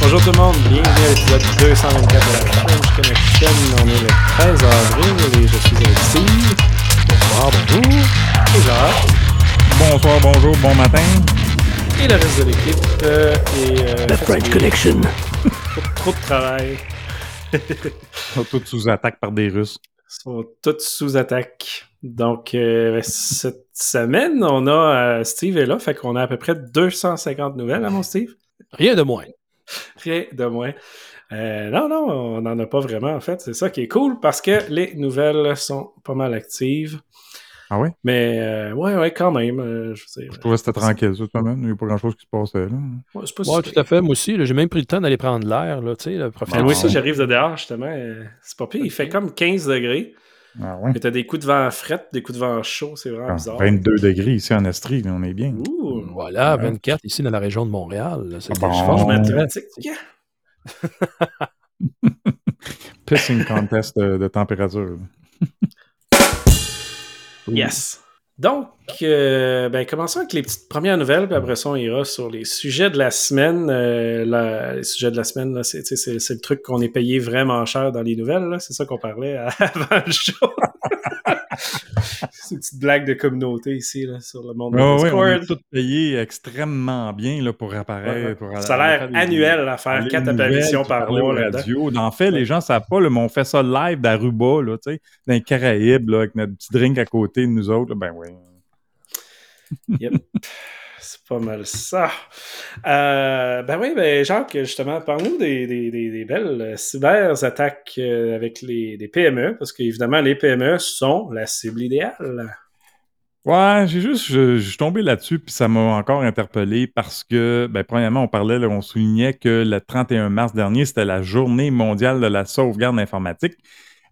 Bonjour tout le monde, bienvenue à l'épisode 224 de la French Connection. On est le 13 avril et je suis avec Steve. Bonsoir, bonjour. Et Jacques. Bonsoir, bonjour, bon matin. Et le reste de l'équipe. euh, et, euh, La French Connection. Trop, trop de travail. On est tous sous attaque par des Russes. Ils sont tous sous attaque. Donc, euh, cette semaine, on a euh, Steve est là, fait qu'on a à peu près 250 nouvelles, hein, mon Steve? Rien de moins. Rien de moins. Euh, non, non, on n'en a pas vraiment, en fait. C'est ça qui est cool parce que les nouvelles sont pas mal actives. Ah oui? Mais, euh, ouais, ouais, quand même. euh, je trouvais que c'était tranquille cette semaine. Il n'y a pas grand-chose qui se passait là. ouais, c'est pas Ouais, si tout à fait. Moi aussi, là, j'ai même pris le temps d'aller prendre l'air, là, tu sais, le Ben, professeur. moi aussi, j'arrive de dehors, justement. c'est pas pire. Il fait comme 15 degrés. Ah oui? Mais t'as des coups de vent fret, des coups de vent chaud. C'est vraiment Ah, bizarre. 22 degrés ici en Estrie, on est bien. Ouh, Voilà, Ouais. 24 ici dans la région de Montréal. C'est Ah bon? je pense, mathématique. Pissing contest de, de température. Yes. Donc, euh, ben, commençons avec les petites premières nouvelles, puis après ça, on ira sur les sujets de la semaine. Euh, la- les sujets de la semaine, c'est, le truc qu'on est payé vraiment cher dans les nouvelles. C'est ça qu'on parlait avant le show. C'est une petite blague de communauté ici, là, sur le monde de Ah oui, on est tous payés extrêmement bien là, pour apparaître. Pour Salaire aller- annuel à faire quatre apparitions par mois. radios. En fait, les gens ne savent pas, là, mais on fait ça live d'Aruba, là, dans les Caraïbes, là, avec notre petit drink à côté de nous autres. Ben oui. Yep. C'est pas mal ça. Euh, ben oui, ben Jacques, justement, parle-nous des, des, des, belles euh, cyberattaques euh, avec les, PME, parce qu'évidemment, les PME sont la cible idéale. Ouais, j'ai juste, je, suis tombé là-dessus, puis ça m'a encore interpellé parce que, ben, premièrement, on parlait, on soulignait que le 31 mars dernier, c'était la journée mondiale de la sauvegarde informatique.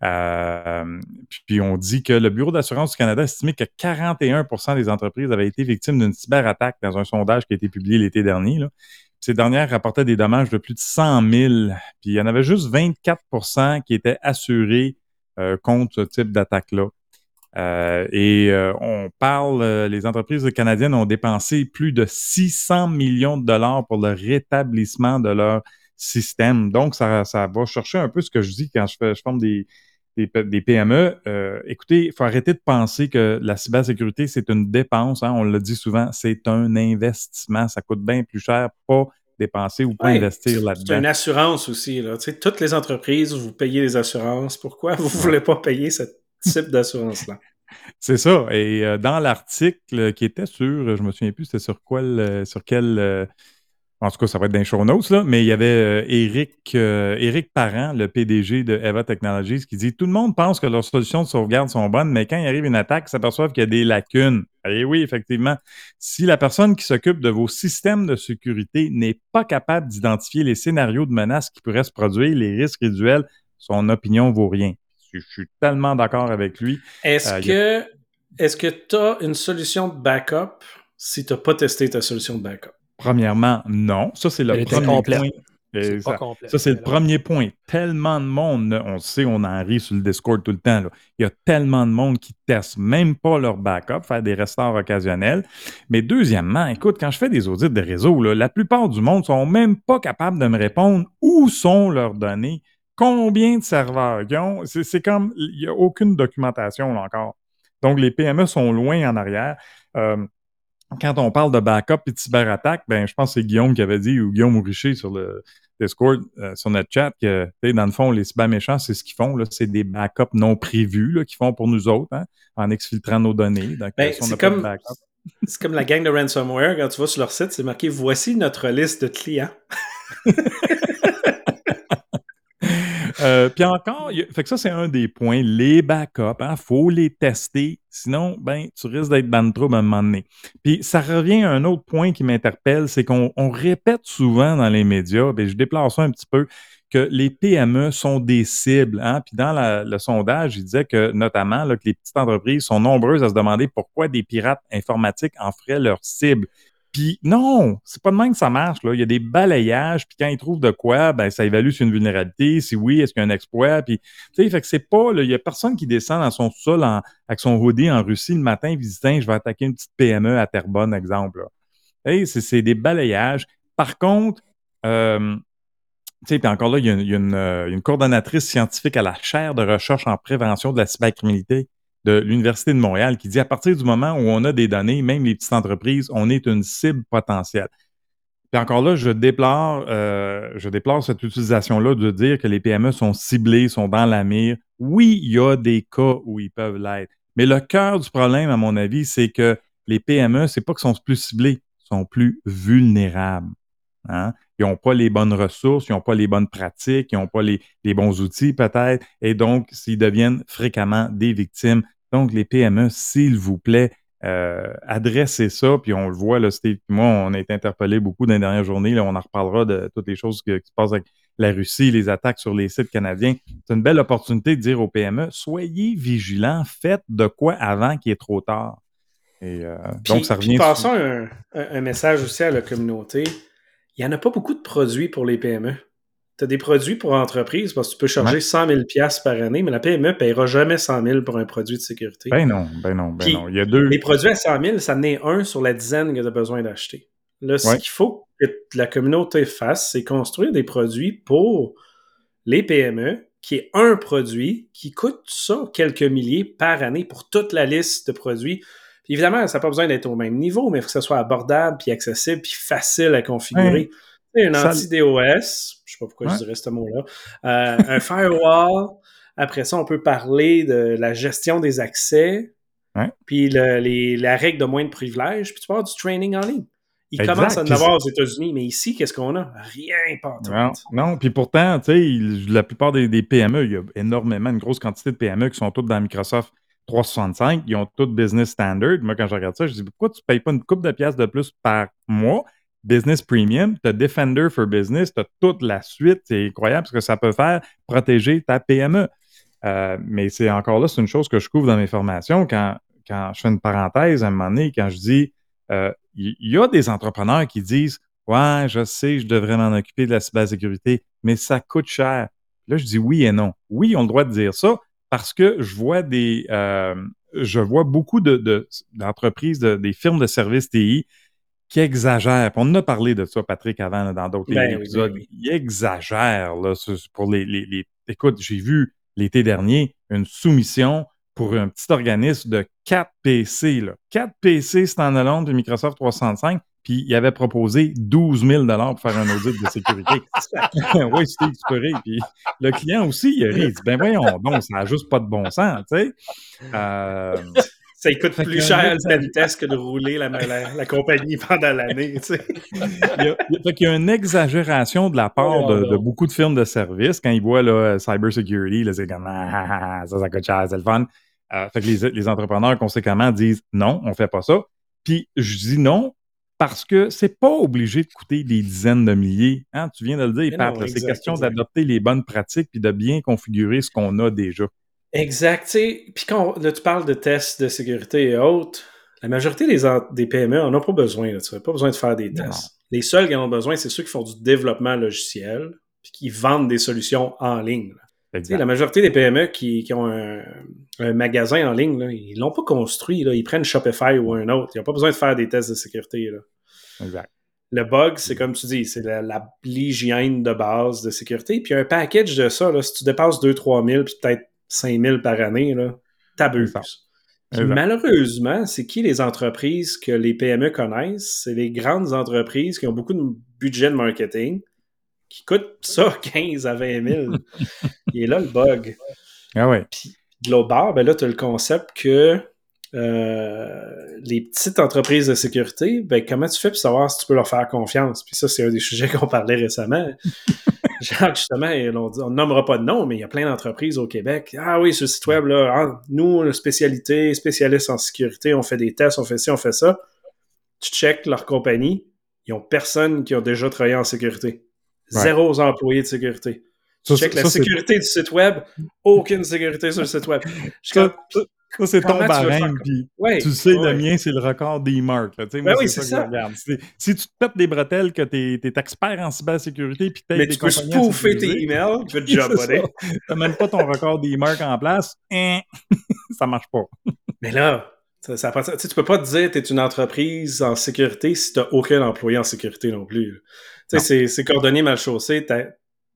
Euh, puis, on dit que le Bureau d'assurance du Canada estimait que 41% des entreprises avaient été victimes d'une cyberattaque dans un sondage qui a été publié l'été dernier. Ces dernières rapportaient des dommages de plus de 100 000, puis il y en avait juste 24% qui étaient assurés euh, contre ce type d'attaque-là. Euh, et on parle, les entreprises canadiennes ont dépensé plus de 600 millions de dollars pour le rétablissement de leur système. Donc, ça, ça va chercher un peu ce que je dis quand je, fais, je forme des, des, des PME. Euh, écoutez, il faut arrêter de penser que la cybersécurité, c'est une dépense. Hein, on le dit souvent, c'est un investissement. Ça coûte bien plus cher pas dépenser ou pas Ouais, investir C'est une là-dedans. assurance aussi. Là. Tu sais, toutes les entreprises, vous payez les assurances. Pourquoi vous ne voulez pas payer ce type d'assurance-là? C'est ça. Et euh, dans l'article qui était sur, je me souviens plus, c'était sur euh, sur quel, euh, en tout cas, ça va être dans les show notes, là, mais il y avait euh, Eric, euh, Eric Parent, le PDG de Eva Technologies, qui dit Tout le monde pense que leurs solutions de sauvegarde sont bonnes, mais quand il arrive une attaque, ils s'aperçoivent qu'il y a des lacunes. Et oui, effectivement, si la personne qui s'occupe de vos systèmes de sécurité n'est pas capable d'identifier les scénarios de menaces qui pourraient se produire, les risques résiduels, son opinion vaut rien. Je, je suis tellement d'accord avec lui. Est-ce Euh, que est-ce que tu as une solution de backup si tu n'as pas testé ta solution de backup? Premièrement, non. Ça, c'est le Elle premier complète. point. Pas ça, c'est le premier point. Tellement de monde, on sait, on en rit sur le Discord tout le temps. là. Il y a tellement de monde qui testent même pas leur backup, faire des restants occasionnels. Mais deuxièmement, écoute, quand je fais des audits de réseau, là, la plupart du monde sont même pas capables de me répondre où sont leurs données, combien de serveurs ils ont. C'est c'est comme, il n'y a aucune documentation là encore. Donc, les PME sont loin en arrière. Euh, quand on parle de backup et de cyberattaque, ben, je pense que c'est Guillaume qui avait dit, ou Guillaume ou Richer sur le Discord, euh, sur notre chat, que, dans le fond, les cyberméchants, c'est ce qu'ils font, là, c'est des backups non prévus, là, qu'ils font pour nous autres, hein, en exfiltrant nos données. Donc, Ben, euh, si c'est comme- comme la gang de ransomware. Quand tu vas sur leur site, c'est marqué Voici notre liste de clients. Euh, puis encore, fait que ça, c'est un des points. Les backups, il faut les tester. Sinon, ben, tu risques d'être dans le trouble à un moment donné. Puis ça revient à un autre point qui m'interpelle, c'est qu'on on répète souvent dans les médias, ben, je déplace ça un petit peu, que les PME sont des cibles. Hein? Puis dans le sondage, il disait que notamment là, que les petites entreprises sont nombreuses à se demander pourquoi des pirates informatiques en feraient leur cible. Non, c'est pas de même que ça marche. Là. Il y a des balayages, puis quand ils trouvent de quoi, ben ça évalue sur une vulnérabilité. Si oui, est-ce qu'il y a un exploit? Puis, tu sais, c'est pas, là, il y a personne qui descend dans son sol avec son hoodie en Russie le matin Tiens, je vais attaquer une petite PME à Terrebonne, exemple. Hey, c'est, des balayages. Par contre, euh, puis encore là, il y a, il y a euh, une coordonnatrice scientifique à la chaire de recherche en prévention de la cybercriminalité de l'Université de Montréal qui dit à partir du moment où on a des données, même les petites entreprises, on est une cible potentielle. Puis encore là, je déplore, euh, cette utilisation-là de dire que les PME sont ciblées, sont dans la mire. Oui, il y a des cas où ils peuvent l'être. Mais le cœur du problème, à mon avis, c'est que les PME, c'est pas qu'ils sont plus ciblés, sont plus vulnérables. Hein? Ils n'ont pas les bonnes ressources, ils n'ont pas les bonnes pratiques, ils n'ont pas les, les bons outils peut-être, et donc s'ils deviennent fréquemment des victimes. Donc, les PME, s'il vous plaît, euh, adressez ça, puis on le voit, là, Steve, moi, on a été interpellés beaucoup dans les dernières journées, là, on en reparlera de toutes les choses qui, qui se passent avec la Russie, les attaques sur les sites canadiens. C'est une belle opportunité de dire aux PME, soyez vigilants, faites de quoi avant qu'il est trop tard. Et, euh, Puis- donc, ça puis revient... passons un, un- un message aussi à la communauté. Il n'y en a pas beaucoup de produits pour les PME. Tu as des produits pour entreprises parce que tu peux charger Ouais. 100 000 par année, mais la PME ne paiera jamais 100 000 pour un produit de sécurité. Ben non, ben non, ben Puis, non. Il y a deux... Les produits à 100 000, ça n'est un sur la dizaine que tu as besoin d'acheter. Là, ce qu'il faut que la communauté fasse, c'est construire des produits pour les PME, qui est un produit qui coûte ça quelques milliers par année pour toute la liste de produits. Évidemment, ça n'a pas besoin d'être au même niveau, mais il faut que ça soit abordable, puis accessible, puis facile à configurer. Un anti-DOS, je sais pas pourquoi Ouais. je dirais ce mot-là, euh, un firewall, après ça, on peut parler de la gestion des accès, puis le- les- la règle de moins de privilèges, puis tu avoir du training en ligne. Il Exact. commence à en avoir aux États-Unis, mais ici, qu'est-ce qu'on a? Rien, pas. Non, non, puis pourtant, tu sais, la plupart des, des PME, il y a énormément, une grosse quantité de PME qui sont toutes dans Microsoft 365, ils ont toutes Business Standard. Moi, quand je regarde ça, je dis pourquoi tu ne payes pas une coupe de pièces de plus par mois? Business Premium, tu as Defender for Business, tu as toute la suite. C'est incroyable ce que ça peut faire protéger ta PME. Euh, mais c'est encore là, c'est une chose que je couvre dans mes formations quand, quand je fais une parenthèse à un moment donné, quand je dis euh, il y, y a des entrepreneurs qui disent Ouais, je sais, je devrais m'en occuper de la cybersécurité, mais ça coûte cher. Là, je dis oui et non. Oui, ils ont le droit de dire ça parce que je vois des, euh, je vois beaucoup de, de- d'entreprises, de- des firmes de services TI qui exagèrent. Puis On en a parlé de ça, Patrick, avant, là, dans d'autres Ben épisodes. ben oui. Ils exagèrent là, pour les, les, les- Écoute, j'ai vu l'été dernier une soumission pour un petit organisme de 4 PC. Là. 4 PC standalone de Microsoft 365, puis il avait proposé 12 000 pour faire un audit de sécurité. oui, c'était rire. Puis le client aussi, il a ri. Il dit, ben voyons donc, ça n'a juste pas de bon sens, tu sais. Euh, Ça coûte Fait plus cher le que de rouler la, la- la compagnie pendant l'année. tu sais. il y a, fait y une exagération de la part de, beaucoup de firmes de services quand ils voient là, cyber security, là, c'est comme ah, ah, ah, ça, ça coûte cher, c'est le fun. Euh, fait que les, les entrepreneurs, conséquemment, disent non, on fait pas ça. Puis je dis non parce que c'est pas obligé de coûter des dizaines de milliers. Hein, tu viens de le dire, Mais Pat, c'est question d'adopter les bonnes pratiques puis de bien configurer ce qu'on a déjà. Exact. Puis quand on- là, tu parles de tests de sécurité et autres, la majorité des, PME en ont pas besoin. là. Tu n'as pas besoin de faire des Non. tests. Les seuls qui en ont besoin, c'est ceux qui font du développement logiciel puis qui vendent des solutions en ligne. là. La majorité des PME qui, qui ont un, un magasin en ligne, là, ils l'ont pas construit. Là. Ils prennent Shopify ou un autre. Ils n'ont pas besoin de faire des tests de sécurité. Là. exact. Le bug, c'est comme tu dis, c'est l'hygiène de base de sécurité. Puis un package de ça, là, si tu dépasses 2-3 000, puis peut-être 5 000 par année, t'abuses. Malheureusement, c'est qui les entreprises que les PME connaissent? C'est les grandes entreprises qui ont beaucoup de budget de marketing, qui coûtent ça 15 à 20 000. Et là, le bug. Ah ouais. De l'autre bord, ben là, tu as le concept que euh, les petites entreprises de sécurité, ben comment tu fais pour savoir si tu peux leur faire confiance? Puis ça, c'est un des sujets qu'on parlait récemment. Genre, justement, on ne nommera pas de nom, mais il y a plein d'entreprises au Québec. Ah oui, sur le site web, là, ah, nous, spécialité, spécialiste en sécurité, on fait des tests, on fait ci, on fait ça. Tu checkes leur compagnie, ils ont personne qui a déjà travaillé en sécurité. Ouais. Zéro employé de sécurité. Tu Ça, checkes la ça, sécurité du site web, aucune sécurité sur le site web. Je Ça, ça, c'est ton tu barème, faire- puis ouais, tu sais, ouais. le mien, c'est le record des marques. là. Tu sais, Ben moi, oui, c'est c'est ça que ça. je regarde. Si, tu te pètes des bretelles, que tu es, expert en cybersécurité, puis Mais des tu peux spoofer tes emails, good job, buddy. T'as même pas ton record des marques en place, hein, ça marche pas. Mais là, ça, ça tu sais, tu peux pas te dire que tu es une entreprise en sécurité si tu n'as aucun employé en sécurité non plus. Tu sais, c'est cordonnier mal chaussé.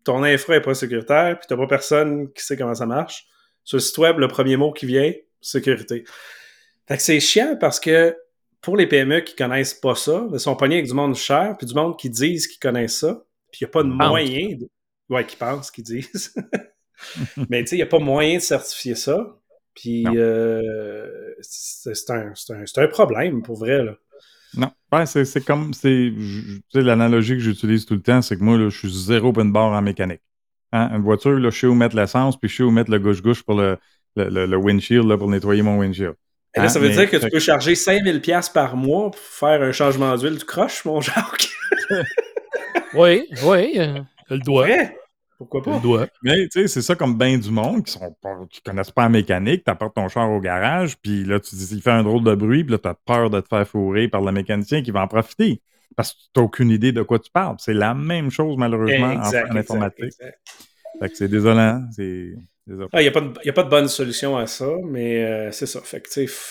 Ton infra est pas sécuritaire, puis t'as pas personne qui sait comment ça marche, sur le site web, le premier mot qui vient, sécurité. Fait que c'est chiant parce que pour les PME qui connaissent pas ça, ils sont pognés avec du monde cher, puis du monde qui disent qu'ils connaissent ça, puis il n'y a pas de moyen. De... Ouais, qui pensent, qui disent. Mais tu sais, il n'y a pas moyen de certifier ça. Puis euh, c'est un, un problème pour vrai. Là. Non. Ouais, c'est c'est comme. c'est je- Tu sais, l'analogie que j'utilise tout le temps, c'est que moi, là, je suis zéro open bar en mécanique. Hein, Une voiture, là, je sais où mettre l'essence, puis je sais où mettre le gauche-gauche pour le, le, le- le windshield, là, pour nettoyer mon windshield. Et là, Hein, ça veut mais- dire que tu peux charger 5000$ par mois pour faire un changement d'huile du croche, mon Jacques? Oui, oui, euh, le doigt. Ouais. Pourquoi pas? Mais tu sais, c'est ça comme bien du monde qui sont pas, qui connaissent pas la mécanique, t'apportes ton char au garage, puis là, tu dis, il fait un drôle de bruit, puis là, t'as peur de te faire fourrer par le mécanicien qui va en profiter. Parce que t'as aucune idée de quoi tu parles. C'est la même chose, malheureusement, en- Exact, en, exact, informatique. exact. Fait que c'est désolant. C'est désolant. Il n'y a, pas de- y a pas de bonne solution à ça, mais euh, c'est ça. Fait que,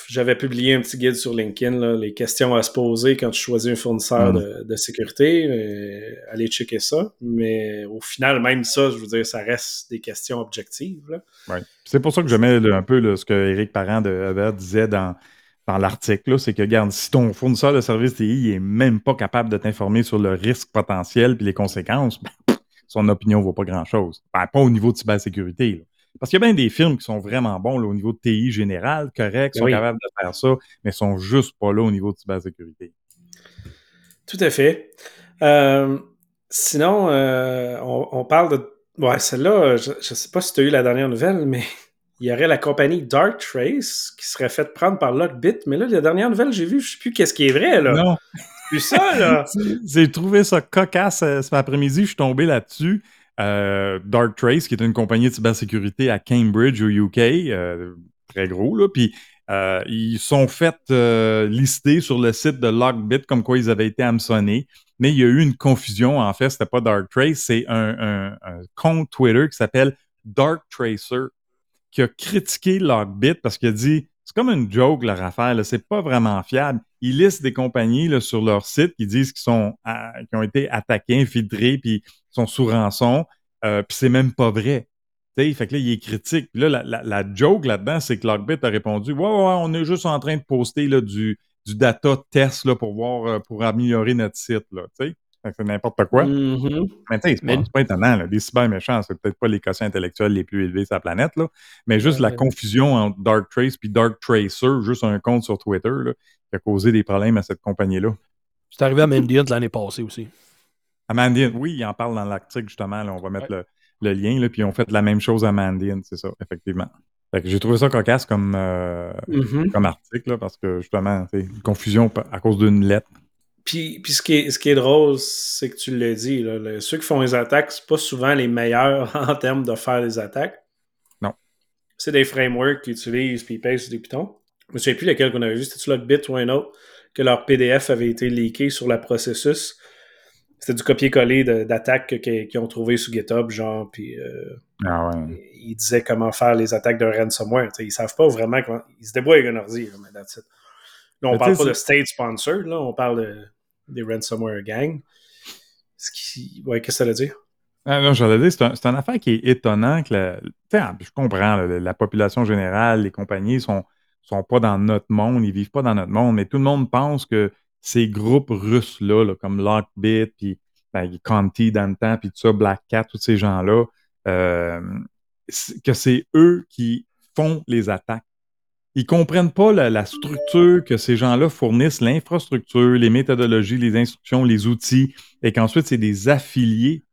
j'avais publié un petit guide sur LinkedIn, là, les questions à se poser quand tu choisis un fournisseur Mm. de, de sécurité. euh, allez checker ça. Mais au final, même ça, je veux dire, ça reste des questions objectives. Ouais. C'est pour ça que j'aimais là, un peu là, ce que Éric Parent de Hubert disait dans, dans l'article. C'est que, regarde, si ton fournisseur de services TI il est même pas capable de t'informer sur le risque potentiel puis les conséquences, ben, son opinion vaut pas grand-chose. Ben, pas au niveau de cybersécurité. là. Parce qu'il y a bien des firmes qui sont vraiment bons là, au niveau de TI général, correct, sont Oui. capables de faire ça, mais sont juste pas là au niveau de cybersécurité. Tout à fait. Euh, sinon, euh, on, on parle de. Ouais, celle-là, je ne sais pas si tu as eu la dernière nouvelle, mais il y aurait la compagnie Darktrace qui serait faite prendre par Lockbit. Mais là, la dernière nouvelle, j'ai vu, je sais plus qu'est-ce qui est vrai, là. Non, Plus ça, là. J'ai trouvé ça cocasse euh, cet après-midi. Je suis tombé là-dessus. Euh, Darktrace, qui est une compagnie de cybersécurité à Cambridge, au UK, euh, très gros, là. Puis euh, ils sont faits euh, lister sur le site de Lockbit comme quoi ils avaient été hameçonnés. Mais il y a eu une confusion. En fait, c'était pas Darktrace, c'est un, compte Twitter qui s'appelle Dark Tracer qui a critiqué Lockbit parce qu'il a dit c'est comme une joke leur affaire, c'est pas vraiment fiable. Ils listent des compagnies sur leur site qui disent qu'ils qui ont été attaqués, infiltrés, puis sont sous rançon, euh, puis c'est même pas vrai. Tu sais, fait que là, il est critique. Puis là, la, la- la joke là-dedans, c'est que Lockbit a répondu Ouais, ouais, on est juste en train de poster là, du, du data test là, pour voir euh, pour améliorer notre site. Là, tu sais. Fait que c'est n'importe quoi. Mhm. Mais tu sais, c'est pas, Mais- c'est pas étonnant. Là. Les cyber méchants, c'est peut-être pas les quotients intellectuels les plus élevés sur la planète, là. mais juste Ouais, la ouais. confusion entre Dark Trace puis Dark Tracer, juste un compte sur Twitter, là, qui a causé des problèmes à cette compagnie-là. C'est arrivé à Mandiant l'année passée aussi. À Mandiant, oui, il en parle dans l'article, justement. Là, on va mettre le, le lien, là, puis ont fait la même chose à Mandiant, c'est ça, effectivement. J'ai trouvé ça cocasse comme, euh, Mhm. comme article, là, parce que justement, c'est une confusion à cause d'une lettre. Puis, puis ce, qui est, ce qui est drôle, c'est que tu l'as dit, là, le- ceux qui font les attaques, c'est pas souvent les meilleurs en termes de faire des attaques. Non. C'est des frameworks qu'ils utilisent puis ils payent sur des pitons. Je me souviens plus lequel qu'on avait vu, c'était-tu Lockbit ou un autre, que leur PDF avait été leaké sur le processus. C'était du copier-coller d'attaques que- que- qu'ils ont trouvé sur GitHub, genre, puis euh, Ah ouais. ils disaient comment faire les attaques d'un ransomware. T'sais, ils savent pas vraiment comment. Ils se débrouillent avec un ordi, là, mais that's it. Là, on Mais parle pas de state sponsored, là, on parle de, des ransomware gangs. Ce qui. Ouais, qu'est-ce que ça veut dire? Ah non, dire, c'est un, c'est une affaire qui est étonnant que la, je comprends, là, la population générale, les compagnies sont, sont pas dans notre monde, ils vivent pas dans notre monde, mais tout le monde pense que ces groupes russes-là, là, comme Lockbit, puis ben, Conti dans le temps, puis tout ça, Black Cat, tous ces gens-là, euh, que c'est eux qui font les attaques. Ils comprennent pas la structure que ces gens-là fournissent, l'infrastructure, les méthodologies, les instructions, les outils, et qu'ensuite, c'est des affiliés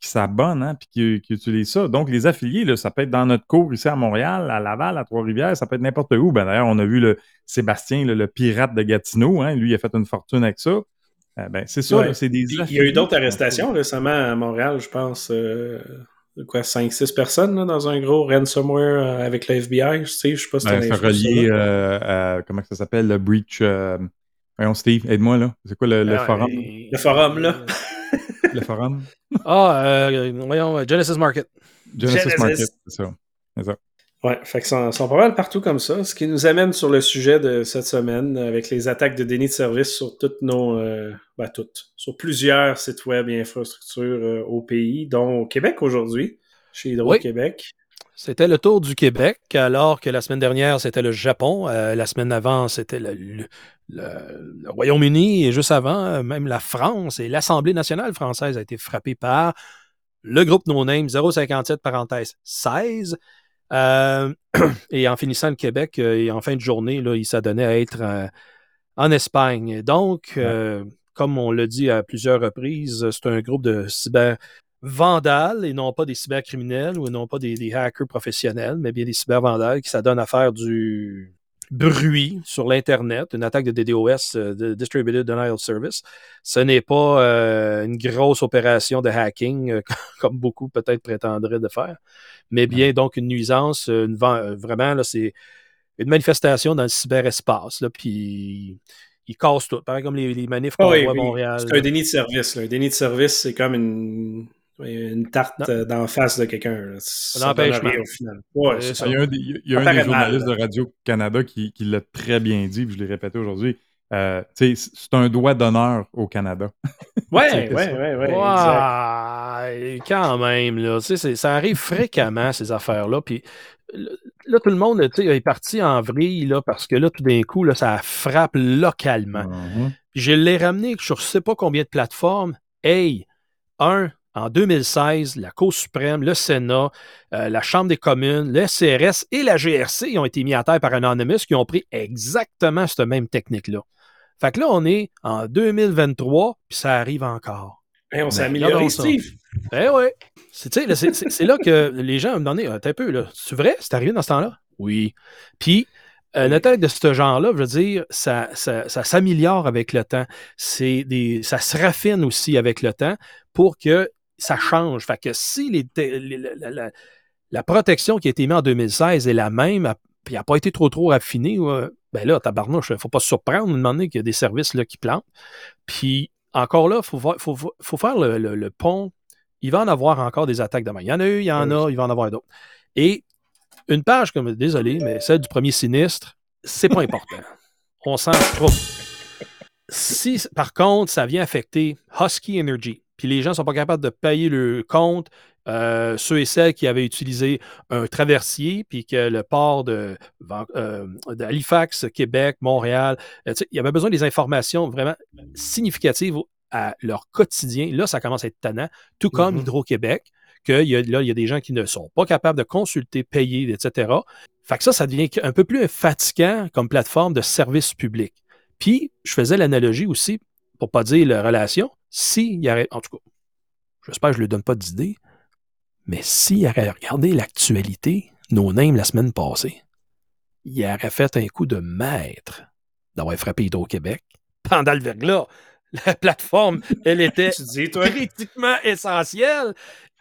qui s'abonnent, hein, puis qui, qui utilisent ça. Donc, les affiliés, là, ça peut être dans notre cours ici à Montréal, à Laval, à Trois-Rivières, ça peut être n'importe où. Ben, D'ailleurs, on a vu le Sébastien, le pirate de Gatineau, hein, lui, il a fait une fortune avec ça. Euh, ben, c'est ça, Ouais. c'est des Il y a eu d'autres arrestations récemment à Montréal, je pense. euh, quoi, 5-6 personnes là, dans un gros ransomware euh, avec le FBI. Je sais, je sais pas si. Ben, c'est relié euh, à, comment ça s'appelle, le breach... euh, Voyons, Steve, aide-moi, là. C'est quoi le, le Ah, forum? et- Le forum, là. Le forum? Ah, euh, voyons, Genesis Market. Genesis, Genesis. Market, c'est ça. C'est ça. Ouais, fait que sont, sont pas mal partout comme ça. Ce qui nous amène sur le sujet de cette semaine avec les attaques de déni de service sur toutes nos, euh, ben toutes, sur plusieurs sites web et infrastructures euh, au pays, dont au Québec aujourd'hui, chez Hydro-Québec. C'était le tour du Québec, alors que la semaine dernière, c'était le Japon. Euh, la semaine avant, c'était le, le, le Royaume-Uni. Et juste avant, euh, même la France et l'Assemblée nationale française a été frappée par le groupe No Name 057 parenthèse 16. Euh, et en finissant le Québec, et en fin de journée, là, il s'adonnait à être euh, en Espagne. Donc, comme on l'a dit à plusieurs reprises, c'est un groupe de cyber vandales et non pas des cybercriminels ou non pas des, des hackers professionnels, mais bien des cybervandales qui s'adonnent à faire du bruit sur l'Internet, une attaque de DDoS, euh, de Distributed Denial Service. Ce n'est pas euh, une grosse opération de hacking, euh, comme beaucoup peut-être prétendraient de faire, mais bien donc une nuisance, une, vraiment, là, c'est une manifestation dans le cyberespace, là, puis ils cassent tout, pareil comme les, les manifs qu'on Ah voit à. Montréal. C'est un déni de service. Là. Un déni de service, c'est comme une, une tarte euh, d'en face de quelqu'un. Ça empêchement. rien au final. Ouais, ça. Il y a un des, il y a Ça un paraît des journalistes mal, de Radio-Canada qui, qui l'a très bien dit, puis je l'ai répété aujourd'hui. Euh, c'est un doigt d'honneur au Canada. Ouais, ouais, ouais, ouais. Ouais, quand même, là, ça arrive fréquemment, ces affaires-là. Puis là, tout le monde est parti en vrille, là, parce que là, tout d'un coup, là, ça frappe localement. Mhm. Puis je l'ai ramené sur je sais pas combien de plateformes. Hey, un, en 2016, la Cour suprême, le Sénat, euh, la Chambre des communes, le CRS et la GRC ont été mis à terre par Anonymous qui ont pris exactement cette même technique-là. Fait que là, on est en 2023, puis ça arrive encore. Hey, on s'est Ben, amélioré. Steve. Eh. C'est, sais, là, c'est, là que les gens me donnaient un peu, là. C'est vrai? C'est arrivé dans ce temps-là? Oui. Puis, une attaque de ce genre-là, je veux dire, ça, ça, ça s'améliore avec le temps. C'est des, ça se raffine aussi avec le temps pour que ça change. Fait que si les, te- les- la, la- la- la protection qui a été mise en 2016 est la même, puis n'a pas été trop trop raffinée, ouais, ben là, tabarnouche, faut pas se surprendre de demander qu'il y a des services là, qui plantent. Puis encore là, il faut, faut, faut faire le, le- le pont. Il va en avoir encore des attaques demain. Il y en a eu, il y en a, il va en avoir d'autres. Et une page comme, désolé, mais celle du premier sinistre, c'est pas important. On s'en trouve. Si, par contre, ça vient affecter Husky Energy, puis les gens ne sont pas capables de payer le compte, euh, ceux et celles qui avaient utilisé un traversier, puis que le port de, euh, d'Halifax, Québec, Montréal, euh, il y avait besoin des informations vraiment significatives à leur quotidien. Là, ça commence à être tannant, tout comme Mhm. Hydro-Québec, que y a, là, il y a des gens qui ne sont pas capables de consulter, payer, etc. Fait que ça, ça devient un peu plus fatigant comme plateforme de service public. Puis, je faisais l'analogie aussi, pour pas dire la relation, s'il y aurait, en tout cas, j'espère que je ne lui donne pas d'idée, mais s'il aurait regardé l'actualité, nos names la semaine passée, il aurait fait un coup de maître d'avoir frappé Hydro-Québec pendant le verglas. La plateforme, elle était dis, toi? critiquement essentielle.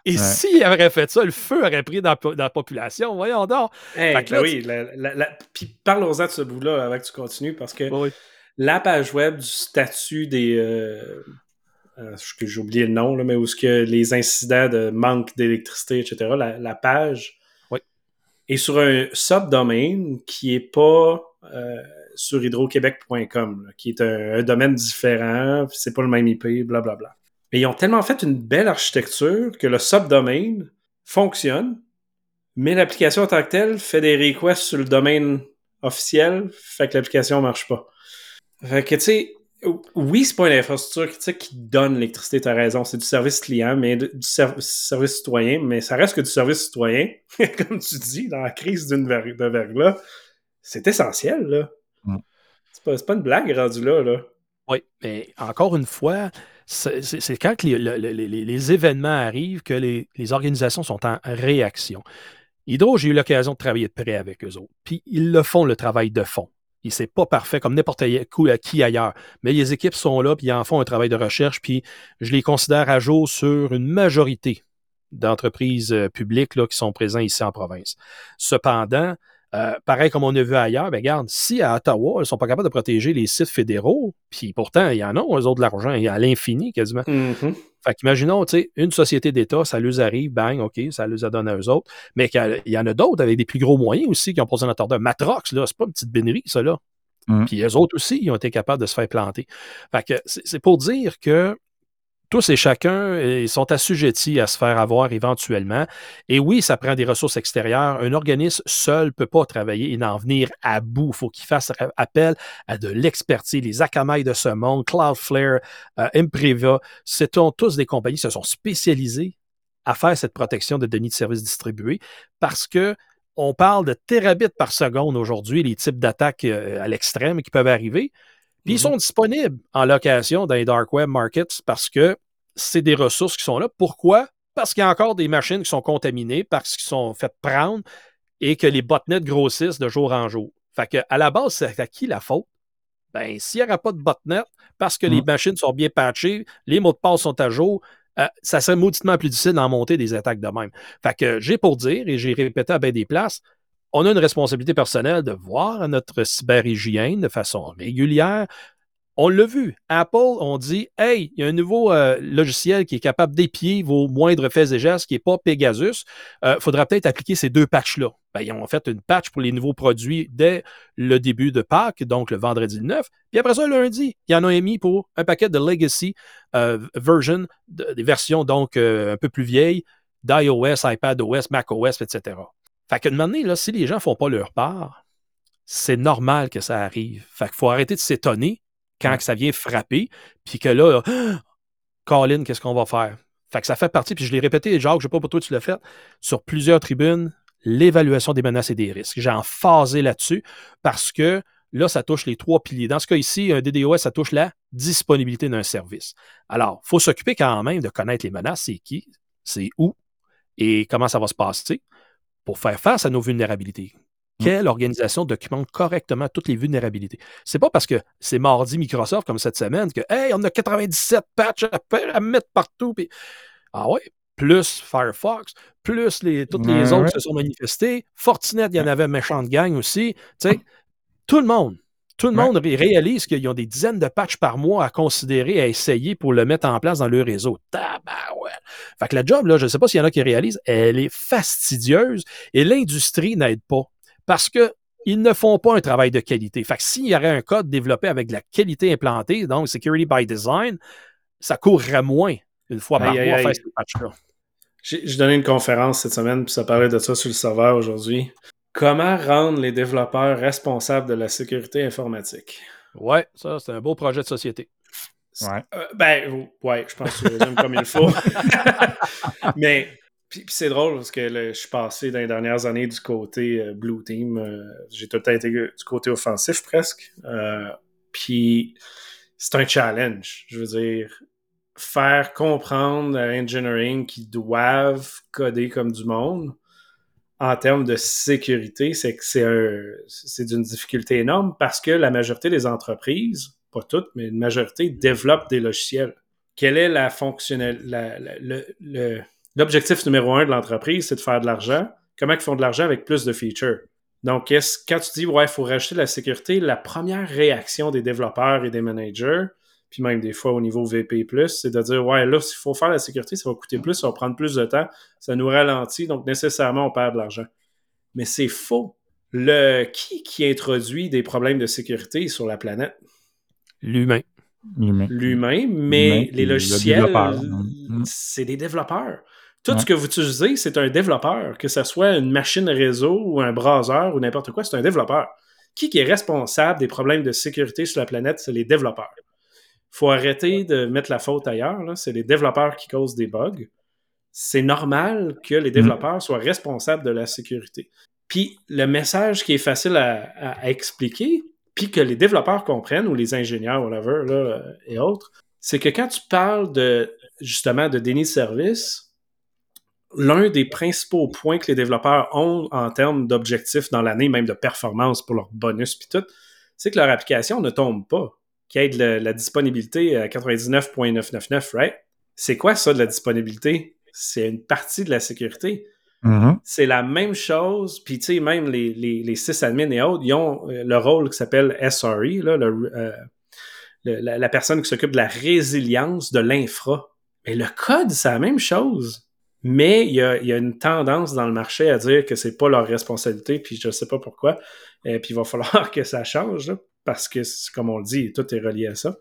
Et Ouais. s'il aurait fait ça, le feu aurait pris dans, la po- dans la population. Voyons donc. Hey, ben oui, la- la- la- puis parlons-en de ce bout-là avant que tu continues, parce que Oui. La page web du statut des... euh, euh, j'ai oublié le nom, là, mais où ce que les incidents de manque d'électricité, etc., la, la page Oui. est sur un subdomaine qui est pas euh, sur hydroquebec.com, qui est un, un domaine différent, c'est pas le même IP, blablabla. Mais ils ont tellement fait une belle architecture que le subdomaine fonctionne, mais l'application en tant que telle fait des requests sur le domaine officiel, fait que l'application marche pas. Fait que, tu sais, oui, c'est pas une infrastructure qui donne l'électricité, t'as raison, c'est du service client, mais de- du ser- service citoyen, mais ça reste que du service citoyen, comme tu dis, dans la crise d'une ver- de verglas, c'est essentiel, là. Mm. C'est pas, c'est pas une blague rendue là, là. Oui, mais encore une fois, c'est quand que les, le- le- les- les événements arrivent que les, les organisations sont en réaction. Hydro, j'ai eu l'occasion de travailler de près avec eux autres. Puis ils le font, le travail de fond. C'est pas parfait comme n'importe qui ailleurs. Mais les équipes sont là, puis ils en font un travail de recherche, puis je les considère à jour sur une majorité d'entreprises euh, publiques là, qui sont présentes ici en province. Cependant, Euh, pareil comme on a vu ailleurs, ben regarde, si à Ottawa, ils ne sont pas capables de protéger les sites fédéraux, puis pourtant, il y en a, eux autres, de l'argent, il y a à l'infini quasiment. Mhm. Fait qu'imaginons, tu sais, une société d'État, ça leur arrive, bang, OK, ça leur a donné à eux autres, mais qu'il y en a d'autres avec des plus gros moyens aussi qui ont posé notre ordre. Matrox, là, c'est pas une petite bénerie, ça, là. Mhm. Puis eux autres aussi, ils ont été capables de se faire planter. Fait que c'est c'est pour dire que tous et chacun sont assujettis à se faire avoir éventuellement. Et oui, ça prend des ressources extérieures. Un organisme seul ne peut pas travailler et n'en venir à bout. Il faut qu'il fasse appel à de l'expertise. Les Akamai de ce monde, Cloudflare, euh, Impriva, ce sont tous des compagnies qui se sont spécialisées à faire cette protection de données de services distribués parce que on parle de terabits par seconde aujourd'hui, les types d'attaques euh, à l'extrême qui peuvent arriver. Puis ils Mhm. sont disponibles en location dans les dark web markets parce que c'est des ressources qui sont là. Pourquoi? Parce qu'il y a encore des machines qui sont contaminées, parce qu'ils sont faites prendre et que les botnets grossissent de jour en jour. Fait que, à la base, c'est à qui la faute? Ben, s'il n'y aura pas de botnet, parce que les Mhm. machines sont bien patchées, les mots de passe sont à jour, euh, ça serait mauditement plus difficile d'en monter des attaques de même. Fait que j'ai pour dire, et j'ai répété à bien des places, on a une responsabilité personnelle de voir notre cyberhygiène de façon régulière. On l'a vu. Apple, on dit Hey, il y a un nouveau euh, logiciel qui est capable d'épier vos moindres faits et gestes, qui n'est pas Pegasus. Il faudra peut-être appliquer ces deux patchs-là. Ben, ils ont fait une patch pour les nouveaux produits dès le début de Pâques, donc le vendredi 9. Puis après ça, lundi, il y en a émis pour un paquet de legacy euh, version, de- des versions donc euh, un peu plus vieilles d'iOS, iPadOS, macOS, etc. Fait que de moment donné, là, si les gens font pas leur part, c'est normal que ça arrive. Fait qu'il faut arrêter de s'étonner quand Ouais. que ça vient frapper, puis que là, Ah! Colin, qu'est-ce qu'on va faire? Fait que ça fait partie, puis je l'ai répété, Jacques, je sais pas pour toi tu l'as fait, sur plusieurs tribunes, l'évaluation des menaces et des risques. J'ai emphasé là-dessus parce que là, ça touche les trois piliers. Dans ce cas ici, un DDoS, ça touche la disponibilité d'un service. Alors, il faut s'occuper quand même de connaître les menaces, c'est qui, c'est où et comment ça va se passer pour faire face à nos vulnérabilités. Quelle organisation documente correctement toutes les vulnérabilités? C'est pas parce que c'est mardi Microsoft comme cette semaine que Hey, on a 97 patchs à, mettre partout. Ah ouais, plus Firefox, plus les, toutes les Ouais, autres ouais. se sont manifestés. Fortinet, il y en avait méchante gang aussi. Tu sais, tout le monde. Tout le Ouais. monde ré- réalise qu'ils ont des dizaines de patchs par mois à considérer, à essayer pour le mettre en place dans leur réseau. Tabarouette. Fait que la job, là, je ne sais pas s'il y en a qui réalisent, elle est fastidieuse et l'industrie n'aide pas parce que ils ne font pas un travail de qualité. Fait que s'il y aurait un code développé avec de la qualité implantée, donc Security by Design, ça courrait moins une fois par mois à aïe. faire ces patchs-là. J'ai j'ai donné une conférence cette semaine, puis ça parlait de ça sur le serveur aujourd'hui. Comment rendre les développeurs responsables de la sécurité informatique? Ouais, ça, c'est un beau projet de société. Ouais. Euh, ben, ouais, je pense que tu résumes comme il faut. Mais, puis, puis c'est drôle parce que là, je suis passé dans les dernières années du côté euh, Blue Team. euh, J'ai tout le temps été du côté offensif presque. Euh, puis c'est un challenge. Je veux dire, faire comprendre à l'engineering qu'ils doivent coder comme du monde en termes de sécurité, c'est que c'est un, c'est d'une difficulté énorme parce que la majorité des entreprises, pas toutes, mais une majorité développent des logiciels. Quelle est la l'objectif numéro un de l'entreprise, c'est de faire de l'argent. Comment ils font de l'argent avec plus de features? Donc, quand tu dis, ouais, il faut rajouter de la sécurité, la première réaction des développeurs et des managers, puis même des fois au niveau VP+, c'est de dire, ouais, là, s'il faut faire la sécurité, ça va coûter plus, ça va prendre plus de temps, ça nous ralentit, donc nécessairement, on perd de l'argent. Mais c'est faux. Le, qui, qui introduit des problèmes de sécurité sur la planète? L'humain. L'humain. L'humain, mais les le logiciels, développeur. Mm. c'est des développeurs. Tout Ouais. ce que vous utilisez, c'est un développeur. Que ce soit une machine réseau ou un browser ou n'importe quoi, c'est un développeur. Qui, qui est responsable des problèmes de sécurité sur la planète? C'est les développeurs. Il faut arrêter de mettre la faute ailleurs. C'est les développeurs qui causent des bugs. C'est normal que les développeurs soient responsables de la sécurité. Puis le message qui est facile à, expliquer, puis que les développeurs comprennent, ou les ingénieurs, whatever, là, et autres, c'est que quand tu parles de justement de déni de service, l'un des principaux points que les développeurs ont en termes d'objectifs dans l'année, même de performance pour leur bonus puis tout, c'est que leur application ne tombe pas, qu'il y ait de la, disponibilité à 99.999, right? C'est quoi ça de la disponibilité? C'est une partie de la sécurité. Mhm. C'est la même chose. Puis, tu sais, même les, les, les sysadmins et autres, ils ont euh, le rôle qui s'appelle SRE, là, le, euh, le- la, la personne qui s'occupe de la résilience de l'infra. Mais le code, c'est la même chose. Mais il y a, il y a une tendance dans le marché à dire que c'est pas leur responsabilité, puis je sais pas pourquoi. Et puis il va falloir que ça change, là, parce que, comme on le dit, tout est relié à ça.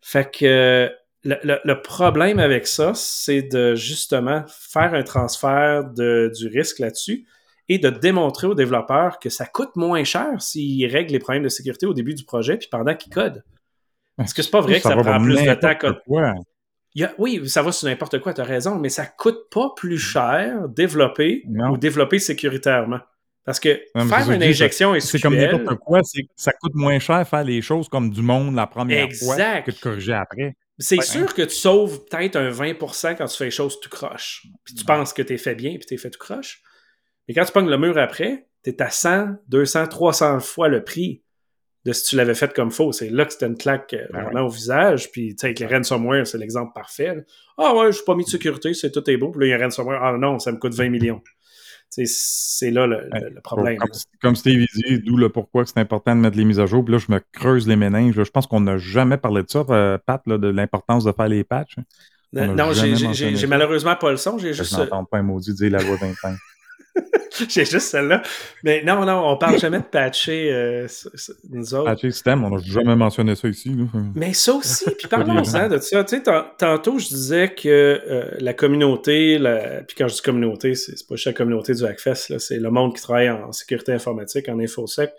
Fait que le, le- le problème avec ça, c'est de justement faire un transfert de, du risque là-dessus et de démontrer aux développeurs que ça coûte moins cher s'ils règlent les problèmes de sécurité au début du projet puis pendant qu'ils codent. Parce que c'est pas vrai que ça, prend plus de temps que... quoi. Il y a- oui, ça va sur n'importe quoi, tu as raison, mais ça coûte pas plus cher développer Non. ou développer sécuritairement. Parce que faire une injection C'est comme n'importe quoi, ça coûte moins cher faire les choses comme du monde la première Exact. fois que de corriger après. c'est Ouais. sûr que tu sauves peut-être un 20% quand tu fais les choses tout croche. Puis tu penses que t'es fait bien, puis t'es fait tout croche. Mais quand tu pognes le mur après, t'es à 100, 200, 300 fois le prix de si tu l'avais fait comme faux. C'est là que c'était une claque euh, Ben vraiment au visage. Puis, tu sais, avec les ransomware, c'est l'exemple parfait. Ah ouais, je suis pas mis de sécurité, c'est tout est beau. Puis là, il y a un ransomware. Ah non, ça me coûte 20 millions. C'est là le, le- le problème. Comme, comme Steve dit, d'où le pourquoi c'est important de mettre les mises à jour. Puis là, je me creuse les méninges. Je pense qu'on n'a jamais parlé de ça, euh, Pat, là, de l'importance de faire les patchs. on a non, j'ai- malheureusement pas le son. J'ai Je juste, n'entends pas un maudit dire la loi 25. j'ai juste celle-là. Mais non, non, on parle jamais de patcher euh, nous autres. Patcher système, on n'a jamais mentionné ça ici. là. Mais ça aussi, puis parlons-en de ça. Tu sais, tan- tantôt, je disais que euh, la communauté, la- puis quand je dis communauté, c'est pas juste la communauté du Hackfest, là, c'est le monde qui travaille en sécurité informatique, en InfoSec.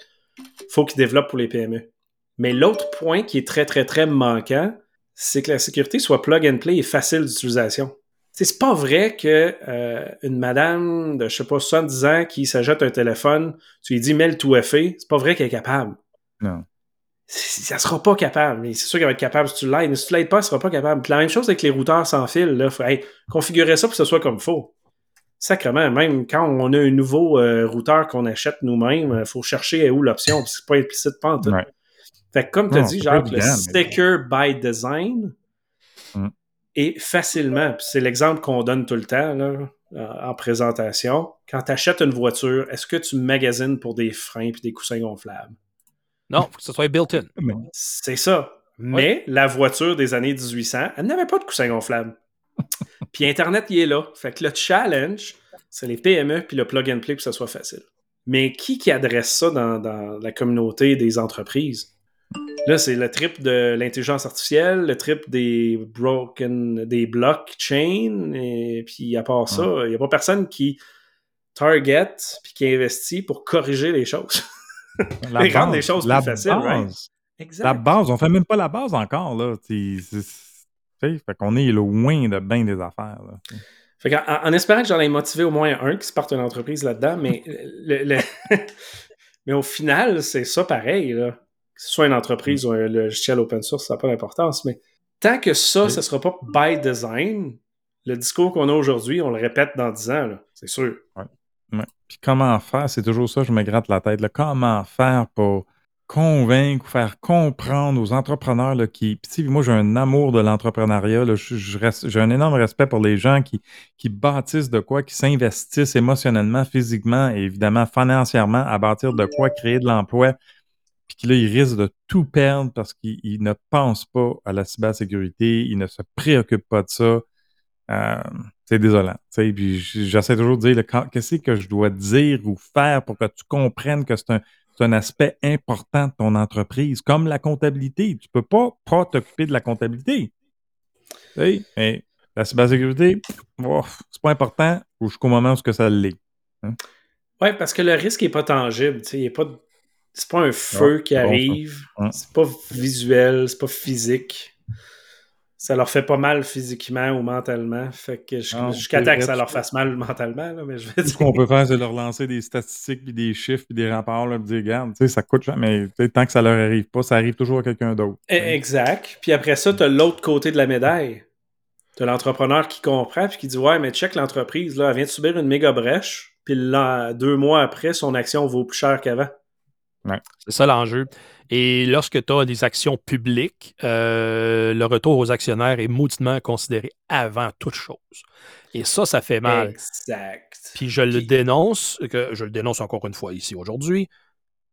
faut qu'ils développent pour les PME. Mais l'autre point qui est très, très, très manquant, c'est que la sécurité soit plug and play et facile d'utilisation. C'est pas vrai que euh, une madame de, je sais pas, 70 ans qui s'achète un téléphone, tu lui dis mets le tout effet, c'est pas vrai qu'elle est capable Non. ça sera pas capable. Mais c'est sûr qu'elle va être capable si tu l'aides. Mais si tu l'aides pas, elle sera pas capable. Puis la même chose avec les routeurs sans fil. Là, faut hey, configurer ça pour que ce soit comme faut. Sacrement, même quand on a un nouveau euh, routeur qu'on achète nous-mêmes, il faut chercher où l'option, parce que c'est pas implicite pas en tout. Ouais. Fait que comme tu as dit, genre, le sticker by design Mm. Et facilement, puis c'est l'exemple qu'on donne tout le temps là, en en présentation. Quand tu achètes une voiture, est-ce que tu magasines pour des freins et des coussins gonflables? Non, faut que ce soit built-in. C'est ça. Mais la voiture des années 1800, elle n'avait pas de coussin gonflable. puis Internet, il est là. Fait que le challenge, c'est les PME puis le plug and play pour que ça soit facile. Mais qui qui adresse ça dans, dans la communauté des entreprises? Là, c'est le trip de l'intelligence artificielle, le trip des broken, des blockchains, et puis à part ça, il n'y a pas personne qui target puis qui investit pour corriger les choses. La Et rendre les choses la plus faciles, base, right? Exact. La base, on fait même pas la base encore, là. C'est- c'est- tu sais, Fait qu'on est loin de bien des affaires. Là. Fait qu'en- en, en espérant que j'en ai motivé au moins un qui se parte une entreprise là-dedans, mais, le- le- mais au final, c'est ça pareil. Là. Que ce soit une entreprise ou un logiciel open source, ça n'a pas d'importance. Mais tant que ça, ça ne sera pas by design, le discours qu'on a aujourd'hui, on le répète dans 10 ans, c'est sûr. Ouais. Puis comment faire, c'est toujours ça, je me gratte la tête. là. Comment faire pour convaincre ou faire comprendre aux entrepreneurs là, qui. Puis, moi, j'ai un amour de l'entrepreneuriat. J'ai un énorme respect pour les gens qui, qui bâtissent de quoi, qui s'investissent émotionnellement, physiquement et évidemment financièrement à bâtir de quoi, créer de l'emploi. Puis là, ils risquent de tout perdre parce qu'ils ils ne pensent pas à la cybersécurité, ils ne se préoccupent pas de ça. Euh, c'est désolant. Puis j'essaie toujours de dire qu'est-ce que je dois dire ou faire pour que tu comprennes que c'est un, un aspect important de ton entreprise, comme la comptabilité. Tu peux pas pas t'occuper de la comptabilité. Mais la cybersécurité, ouf, c'est pas important jusqu'au moment où ça l'est. Ouais, parce que le risque n'est pas tangible. il est pas, c'est pas un feu Ouais, qui bon, arrive. C'est pas visuel, c'est pas physique. Ça leur fait pas mal physiquement ou mentalement. Fait que jusqu'à temps que ça leur fasse mal mentalement, là, mais je dire. ce qu'on peut faire, c'est leur lancer des statistiques, puis des chiffres, puis des rapports, là, puis dire, regarde, tu sais, ça coûte mais tant que ça leur arrive pas, ça arrive toujours à quelqu'un d'autre. Eh, Exact. Puis après ça, tu as l'autre côté de la médaille. Tu as l'entrepreneur qui comprend puis qui dit Ouais, mais check l'entreprise, là, elle vient de subir une méga brèche, puis là, deux mois après, son action vaut plus cher qu'avant. C'est ça l'enjeu. Et lorsque tu as des actions publiques, euh, le retour aux actionnaires est mauditement considéré avant toute chose. Et ça, ça fait mal. Exact. Puis je le dénonce, que je le dénonce encore une fois ici aujourd'hui.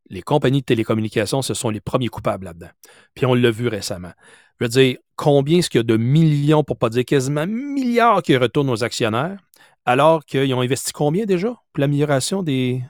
Les compagnies de télécommunications, ce sont les premiers coupables là-dedans. Puis on l'a vu récemment. Je veux dire, combien est-ce qu'il y a de millions, pour pas dire quasiment milliards qui retournent aux actionnaires, alors qu'ils ont investi combien déjà pour l'amélioration des,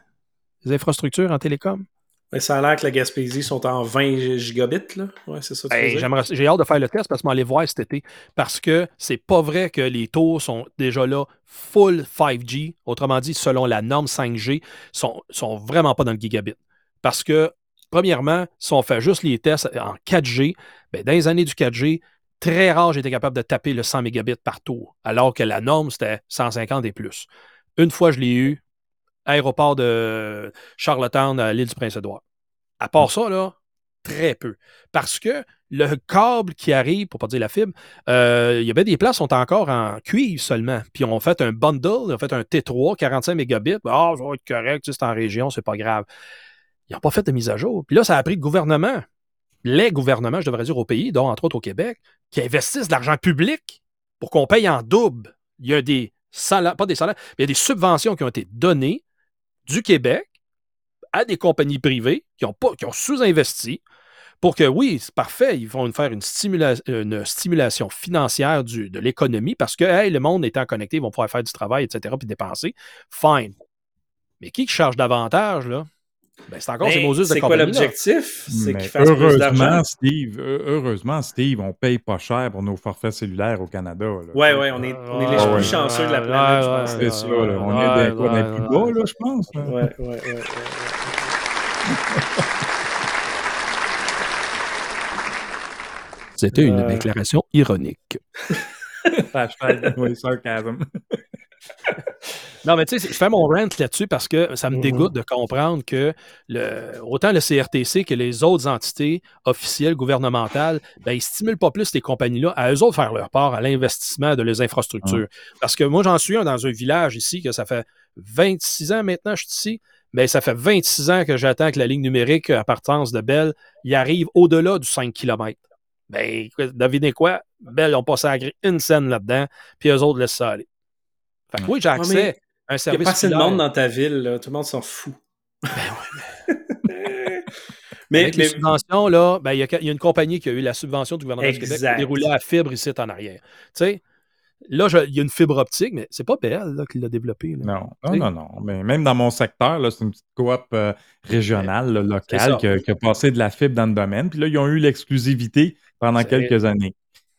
des infrastructures en télécom? Mais ça a l'air que la Gaspésie sont en 20 gigabits, là. Ouais, c'est ça. Hey, J'ai hâte de faire le test parce que je aller voir cet été. Parce que c'est pas vrai que les taux sont déjà là full 5G. Autrement dit, selon la norme 5G, sont, sont vraiment pas dans le gigabit. Parce que, premièrement, si on fait juste les tests en 4G, ben, dans les années du 4G, très rare j'étais capable de taper le 100 mégabits par tour, alors que la norme, c'était 150 et plus. Une fois, je l'ai eu, aéroport de Charlottetown à l'île du Prince-Édouard. À part ça, là, très peu. Parce que le câble qui arrive, pour pas dire la fibre, euh, il y avait des places qui sont encore en cuivre seulement. Puis on fait un bundle, on fait un T3, 45 mégabits. Ah, ça va être correct, c'est en région, c'est pas grave. Ils n'ont pas fait de mise à jour. Puis là, ça a pris le gouvernement, les gouvernements, je devrais dire, au pays, dont entre autres au Québec, qui investissent de l'argent public pour qu'on paye en double. Il y a des salaires, pas des salaires, mais il y a des subventions qui ont été données du Québec à des compagnies privées qui ont, sous-investi pour que, oui, c'est parfait, ils vont faire une, stimulation financière de l'économie parce que le monde étant connecté, ils vont pouvoir faire du travail, etc., puis dépenser. Fine. Mais qui charge davantage, là? Ben, c'est encore ces Moses de C'est quoi l'objectif? C'est qu'ils fassent plus d'argent? Steve, heureusement, Steve, on paye pas cher pour nos forfaits cellulaires au Canada. Oui, oui, on est, on est les plus chanceux de la planète, je pense. C'est ça, là. on est dans, les plus bas, là, je pense. Oui, oui, oui. C'était une euh. déclaration ironique. oui, sarcasme. Non, mais tu sais, je fais mon rant là-dessus parce que ça me dégoûte de comprendre que le, autant le CRTC que les autres entités officielles gouvernementales, ben, ils ne stimulent pas plus ces compagnies-là à eux autres faire leur part à l'investissement de leurs infrastructures. Parce que moi, j'en suis un dans un village ici que ça fait 26 ans maintenant que je suis ici. Mais ça fait 26 ans que j'attends que la ligne numérique à partance de Bell y arrive au-delà du 5 km. Ben, devinez quoi? Bell ont passé à une scène là-dedans, puis eux autres laissent ça aller. Fait que oui, j'ai accès à un service. Il n'y a pas assez de monde dans ta ville, là. tout le monde s'en fout. Ben ouais, mais... Avec les subventions, là, ben, il y, a, y, a une compagnie qui a eu la subvention du gouvernement du Québec qui déroulé à fibre ici en arrière. Tu sais, Là, il y a une fibre optique, mais c'est pas PL qui l'a développé. Non, non, non, non. Mais même dans mon secteur, c'est une petite coop euh, régionale, locale, qui a, passé de la fibre dans le domaine. Puis là, ils ont eu l'exclusivité pendant quelques années.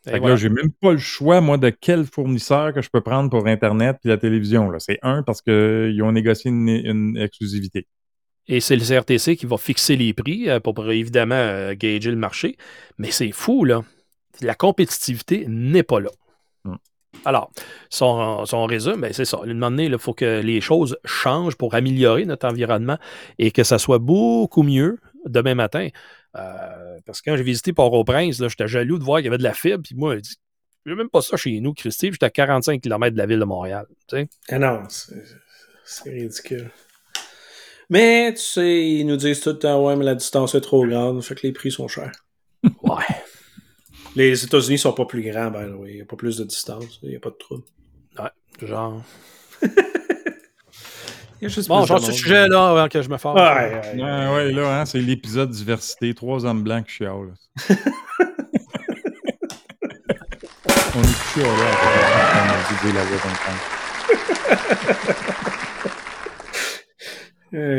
Fait que là, j'ai même pas le choix, moi, de quel fournisseur que je peux prendre pour Internet et la télévision. C'est un parce qu'ils ont négocié une, exclusivité. Et c'est le CRTC qui va fixer les prix euh, pour, évidemment euh, gager le marché. Mais c'est fou, là. La compétitivité n'est pas là. Alors, son, son résumé, ben, c'est ça. À un moment donné, il faut que les choses changent pour améliorer notre environnement et que ça soit beaucoup mieux demain matin. Euh, parce que quand j'ai visité Port-au-Prince, j'étais jaloux de voir qu'il y avait de la fibre. Puis moi, je même pas ça chez nous, Christy. J'étais à 45 km de la ville de Montréal. Tu sais? Ah non, c'est ridicule. Mais tu sais, ils nous disent tout le temps, ouais, mais la distance est trop grande, fait que les prix sont chers. ouais. Les États-Unis sont pas plus grands, ben oui. Il n'y a pas plus de distance. Il n'y a pas de trouble. Ouais, genre. Bon, genre ce sujet-là avant que je me fasse. Ouais, ouais, ouais, là, hein, c'est l'épisode diversité. Trois hommes blancs qui chialent. On est plus là on a dit la voix dans le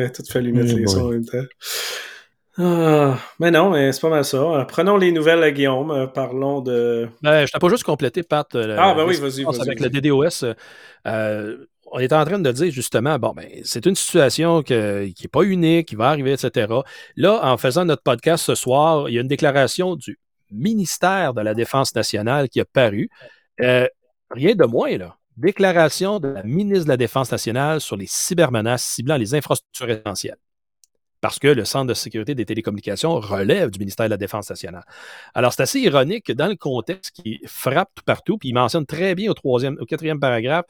temps. Tout fallu mettre les sons en même temps. Ah, mais non, mais c'est pas mal ça. Euh, prenons les nouvelles, Guillaume. Euh, parlons de. Ben, je t'ai pas juste complété, Pat. Euh, ah, ben oui, vas-y. Vas avec le DDoS. On est en train de dire justement, bon, ben, c'est une situation qui n'est pas unique, qui va arriver, etc. Là, en faisant notre podcast ce soir, il y a une déclaration du ministère de la Défense nationale qui a paru. rien de moins, là. Déclaration de la ministre de la Défense nationale sur les cybermenaces ciblant les infrastructures essentielles parce que le Centre de sécurité des télécommunications relève du ministère de la Défense nationale. Alors, c'est assez ironique que dans le contexte qui frappe tout partout, puis il mentionne très bien au troisième, au quatrième paragraphe,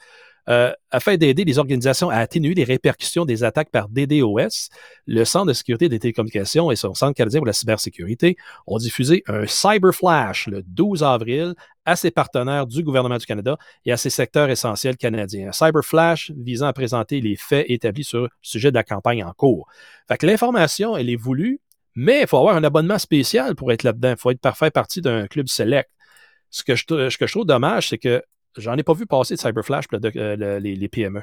Euh, afin d'aider les organisations à atténuer les répercussions des attaques par DDoS, le Centre de sécurité des télécommunications et son Centre canadien pour la cybersécurité ont diffusé un Cyber Flash le 12 avril à ses partenaires du gouvernement du Canada et à ses secteurs essentiels canadiens. Un Cyber Flash visant à présenter les faits établis sur le sujet de la campagne en cours. Fait que l'information, elle est voulue, mais il faut avoir un abonnement spécial pour être là-dedans. Il faut être faire partie d'un club select. Ce que je trouve dommage, c'est que J'en ai pas vu passer de Cyberflash euh, les, PME.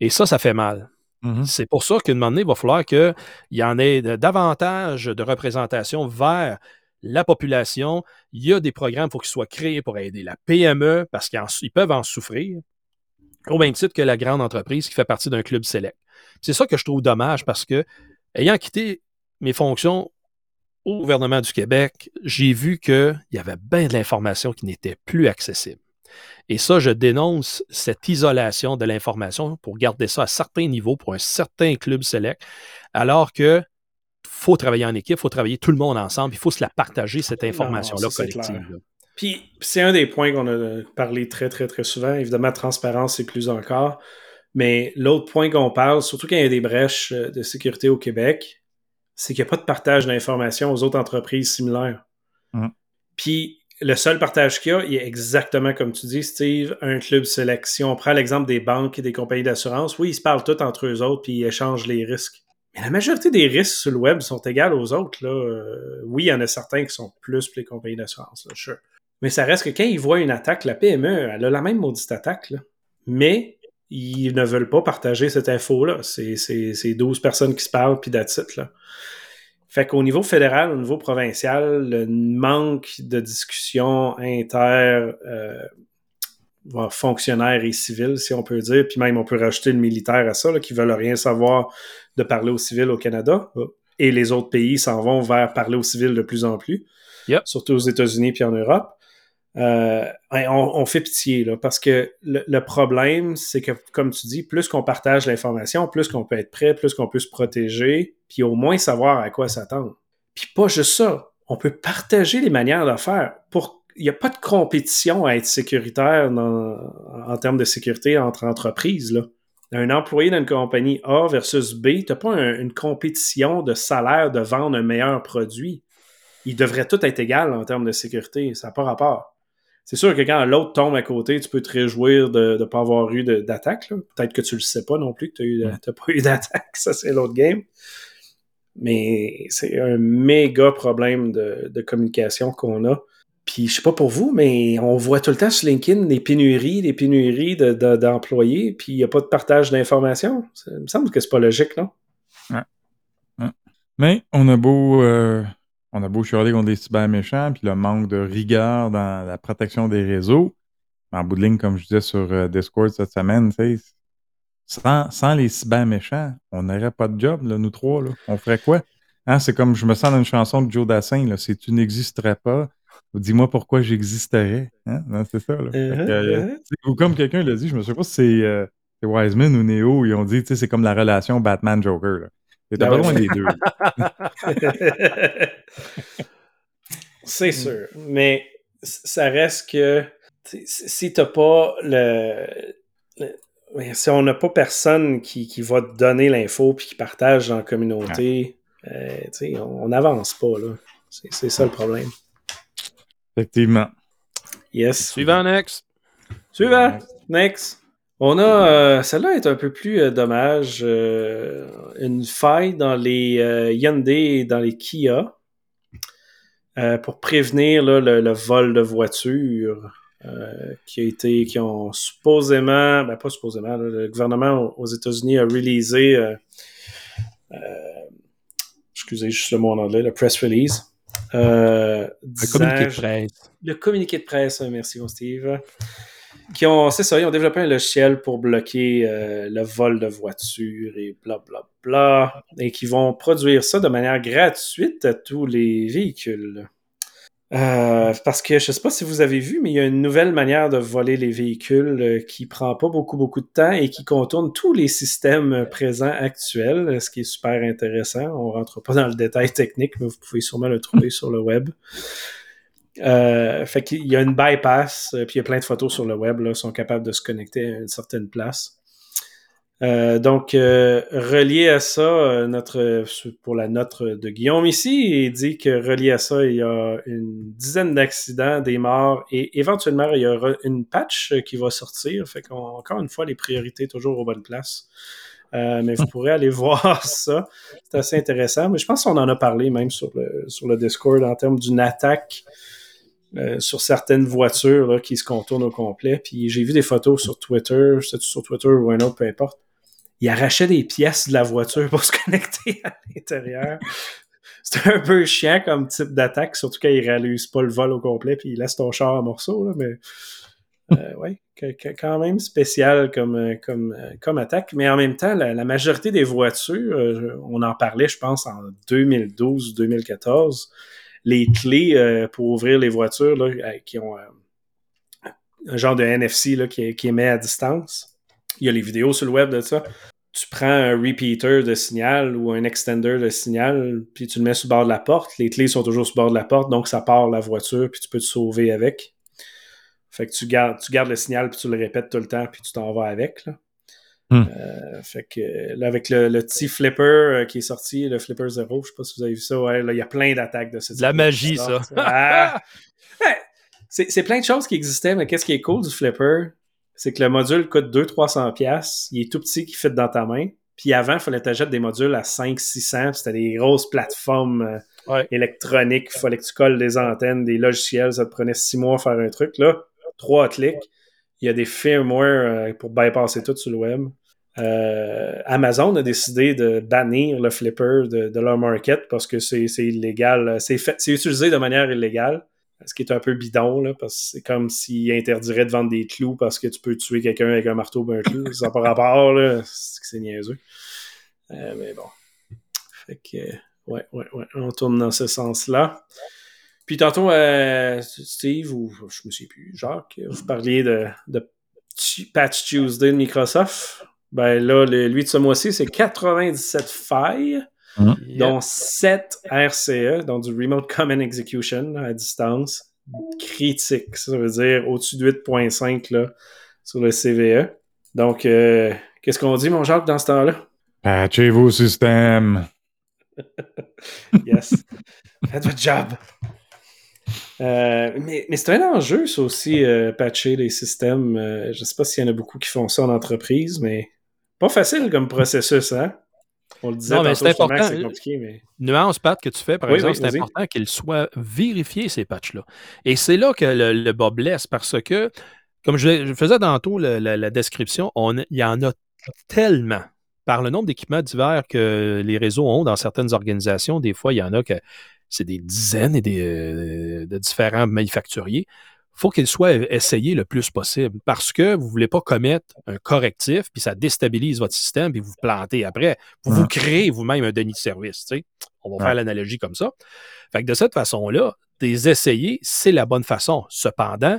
Et ça, ça fait mal. Mm-hmm. C'est pour ça qu'une moment donné, il va falloir qu'il y en ait davantage de représentation vers la population. Il y a des programmes, pour qu'ils soient créés pour aider la PME parce qu'ils peuvent en souffrir au même titre que la grande entreprise qui fait partie d'un club select. C'est ça que je trouve dommage parce que, ayant quitté mes fonctions au gouvernement du Québec, j'ai vu qu'il y avait bien de l'information qui n'était plus accessible. Et ça, je dénonce cette isolation de l'information pour garder ça à certains niveaux pour un certain club select, alors que faut travailler en équipe, il faut travailler tout le monde ensemble, il faut se la partager, cette information-là collective. Puis c'est un des points qu'on a parlé très, très, très souvent. Évidemment, transparence, c'est plus encore. Mais l'autre point qu'on parle, surtout quand il y a des brèches euh, de sécurité au Québec, c'est qu'il n'y a pas de partage d'informations aux autres entreprises similaires. Hum. Puis le seul partage qu'il y a, il est exactement comme tu dis, Steve, un club sélection. On prend l'exemple des banques et des compagnies d'assurance. Oui, ils se parlent tous entre eux autres puis ils échangent les risques. Mais la majorité des risques sur le web sont égales aux autres. Euh, oui, il y en a certains qui sont plus pour les compagnies d'assurance. Mais ça reste que quand ils voient une attaque, la PME, elle a la même maudite attaque. Mais ils ne veulent pas partager cette info-là. C'est 12 personnes qui se parlent, puis là. Fait qu'au niveau fédéral, au niveau provincial, le manque de discussion inter euh, fonctionnaires et civils, si on peut dire, puis même on peut rajouter le militaire à ça, là, qui veulent rien savoir de parler aux civils au Canada. Et les autres pays s'en vont vers parler aux civils de plus en plus, surtout aux États-Unis puis en Europe. Euh, on, fait pitié, là, parce que le, problème, c'est que, comme tu dis, plus qu'on partage l'information, plus qu'on peut être prêt, plus qu'on peut se protéger, puis au moins savoir à quoi s'attendre. Puis pas juste ça, on peut partager les manières de faire. Il n'y a pas de compétition à être sécuritaire en termes de sécurité entre entreprises. Là. Un employé d'une compagnie A versus B, tu n'as pas une compétition de salaire de vendre un meilleur produit. Ils devraient tout être égal en termes de sécurité. Ça n'a pas rapport c'est sûr que quand l'autre tombe à côté, tu peux te réjouir de ne pas avoir eu d'attaque. Peut-être que tu le sais pas non plus que tu n'as pas eu d'attaque. Ça, c'est l'autre game. Mais c'est un méga problème de, communication qu'on a. Puis je sais pas pour vous, mais on voit tout le temps sur LinkedIn des pénuries, des pénuries d'employés, puis il n'y a pas de partage d'informations. Il me semble que c'est pas logique, non? Ouais. Mais on a beau euh, on a beau chialer contre des cyber méchants, puis le manque de rigueur dans la protection des réseaux. En bout de ligne, comme je disais sur euh, Discord cette semaine, sans, sans les cyber méchants, on n'aurait pas de job, nous trois. Là. On ferait quoi? Hein, c'est comme je me sens dans une chanson de Joe Dassin, là, si tu n'existerais pas, dis-moi pourquoi j'existerais. Hein? C'est ça. Là. Uh-huh, euh, uh-huh. ou comme quelqu'un l'a dit, je me souviens pas si c'est euh, Wiseman ou Neo, ils ont dit c'est comme la relation Batman-Joker. T'as pas loin des deux. C'est sûr. Mais ça reste que si t'as pas le, si on n'a pas personne qui, qui, va te donner l'info puis qui partage dans la communauté, euh, on n'avance pas. là. C'est ça le problème. Effectivement. Yes. Suivant, next. Suivant, next. On a, euh, celle-là est un peu plus euh, dommage, euh, une faille dans les Hyundai et dans les Kia pour prévenir le, vol de voitures qui a été, qui ont supposément, ben pas supposément, le gouvernement aux États-Unis a réalisé, excusez juste le mot en anglais, le press release. le communiqué de presse. Le communiqué de presse, merci Steve qui ont, c'est ça, ils ont développé un logiciel pour bloquer euh, le vol de voitures et bla bla bla, et qui vont produire ça de manière gratuite à tous les véhicules. Euh, parce que je sais pas si vous avez vu, mais il y a une nouvelle manière de voler les véhicules euh, qui prend pas beaucoup beaucoup de temps et qui contourne tous les systèmes présents actuels, ce qui est super intéressant. On rentre pas dans le détail technique, mais vous pouvez sûrement le trouver sur le web. Fait qu'il y a une bypass, puis il y a plein de photos sur le web, là, sont capables de se connecter à une certaine place. Euh, donc, euh, relié à ça, euh, notre, pour la note de Guillaume ici, il dit que relié à ça, il y a une dizaine d'accidents, des morts et éventuellement, il y aura une patch qui va sortir. Fait qu'encore une fois, les priorités toujours aux bonnes places. mais vous pourrez aller voir ça. C'est assez intéressant. Mais je pense qu'on en a parlé même sur le, sur le Discord en termes d'une attaque sur certaines voitures là, qui se contournent au complet. Puis j'ai vu des photos sur Twitter, c'est sur Twitter ou un autre, peu importe il arrachait des pièces de la voiture pour se connecter à l'intérieur. C'est un peu chiant comme type d'attaque, surtout quand il réalise pas le vol au complet puis il laisse ton char en morceaux, là, mais euh, ouais, quand même spécial comme, euh, comme, euh, comme attaque. Mais en même temps, la, majorité des voitures, euh, on en parlait, je pense, en 2012-2014, les clés pour ouvrir les voitures là, qui ont un genre de NFC qui, qui émet à distance il y a les vidéos sur le web de ça. Tu prends un repeater de signal ou un extender de signal, puis tu le mets sur le bord de la porte. Les clés sont toujours sur le bord de la porte, donc ça part la voiture, puis tu peux te sauver avec. Fait que tu gardes, le signal, puis tu le répètes tout le temps, puis tu t'en vas avec. Hmm. Euh, fait que là, avec le, petit flipper euh, qui est sorti, le flipper zéro, je sais pas si vous avez vu ça, ouais, là, il y a plein d'attaques de ce type. La magie, ça. Ah! c'est plein de choses qui existaient, mais qu'est-ce qui est cool du flipper? c'est que le module coûte 200-300$. Il est tout petit qui fit dans ta main. Puis avant, il fallait t'achètes des modules à 500-600. C'était des grosses plateformes euh, électroniques. Il fallait que tu colles des antennes, des logiciels. Ça te prenait six mois à faire un truc. Là, trois clics. Il y a des firmware euh, pour bypasser tout sur le web. Euh, Amazon a décidé de bannir le flipper de, leur market parce que c'est illégal. C'est utilisé de manière illégale ce qui est un peu bidon, là, parce que c'est comme s'il interdirait de vendre des clous parce que tu peux tuer quelqu'un avec un marteau ou un clou. Ça n'a pas rapport. C'est niaiseux. Euh, mais bon. Fait que, ouais, ouais, ouais. On tourne dans ce sens-là. Puis tantôt, euh, Steve, ou je me sais plus, Jacques, vous parliez de, de Patch Tuesday de Microsoft. Ben là, lui de ce mois-ci, c'est 97 failles. Hein? dont 7 RCE, donc du Remote Common Execution à distance, critique. Ça veut dire au-dessus de 8.5 sur le CVE. Donc, euh, qu'est-ce qu'on dit, mon Jacques, dans ce temps-là? Patchez vos systèmes. yes. Faites votre job. Euh, mais, mais c'est un enjeu, ça aussi, euh, patcher les systèmes. je ne sais pas s'il y en a beaucoup qui font ça en entreprise, mais pas facile comme processus, hein? On le disait non, mais c'est important. C'est compliqué, mais... Nuance, Pat, que tu fais, par exemple, c'est important qu'il soit vérifié, ces patchs-là. Et c'est là que le, le, bas blesse, parce que, comme je, faisais tantôt la, la, description, on, il y en a tellement par le nombre d'équipements divers que les réseaux ont dans certaines organisations. Des fois, il y en a que c'est des dizaines et des, euh, de différents manufacturiers faut qu'il soit essayé le plus possible parce que vous ne voulez pas commettre un correctif, puis ça déstabilise votre système, puis vous vous plantez après. Vous vous créez vous-même un déni de service. On va faire l'analogie comme ça. Fait que de cette façon-là, des essayer, c'est la bonne façon. Cependant,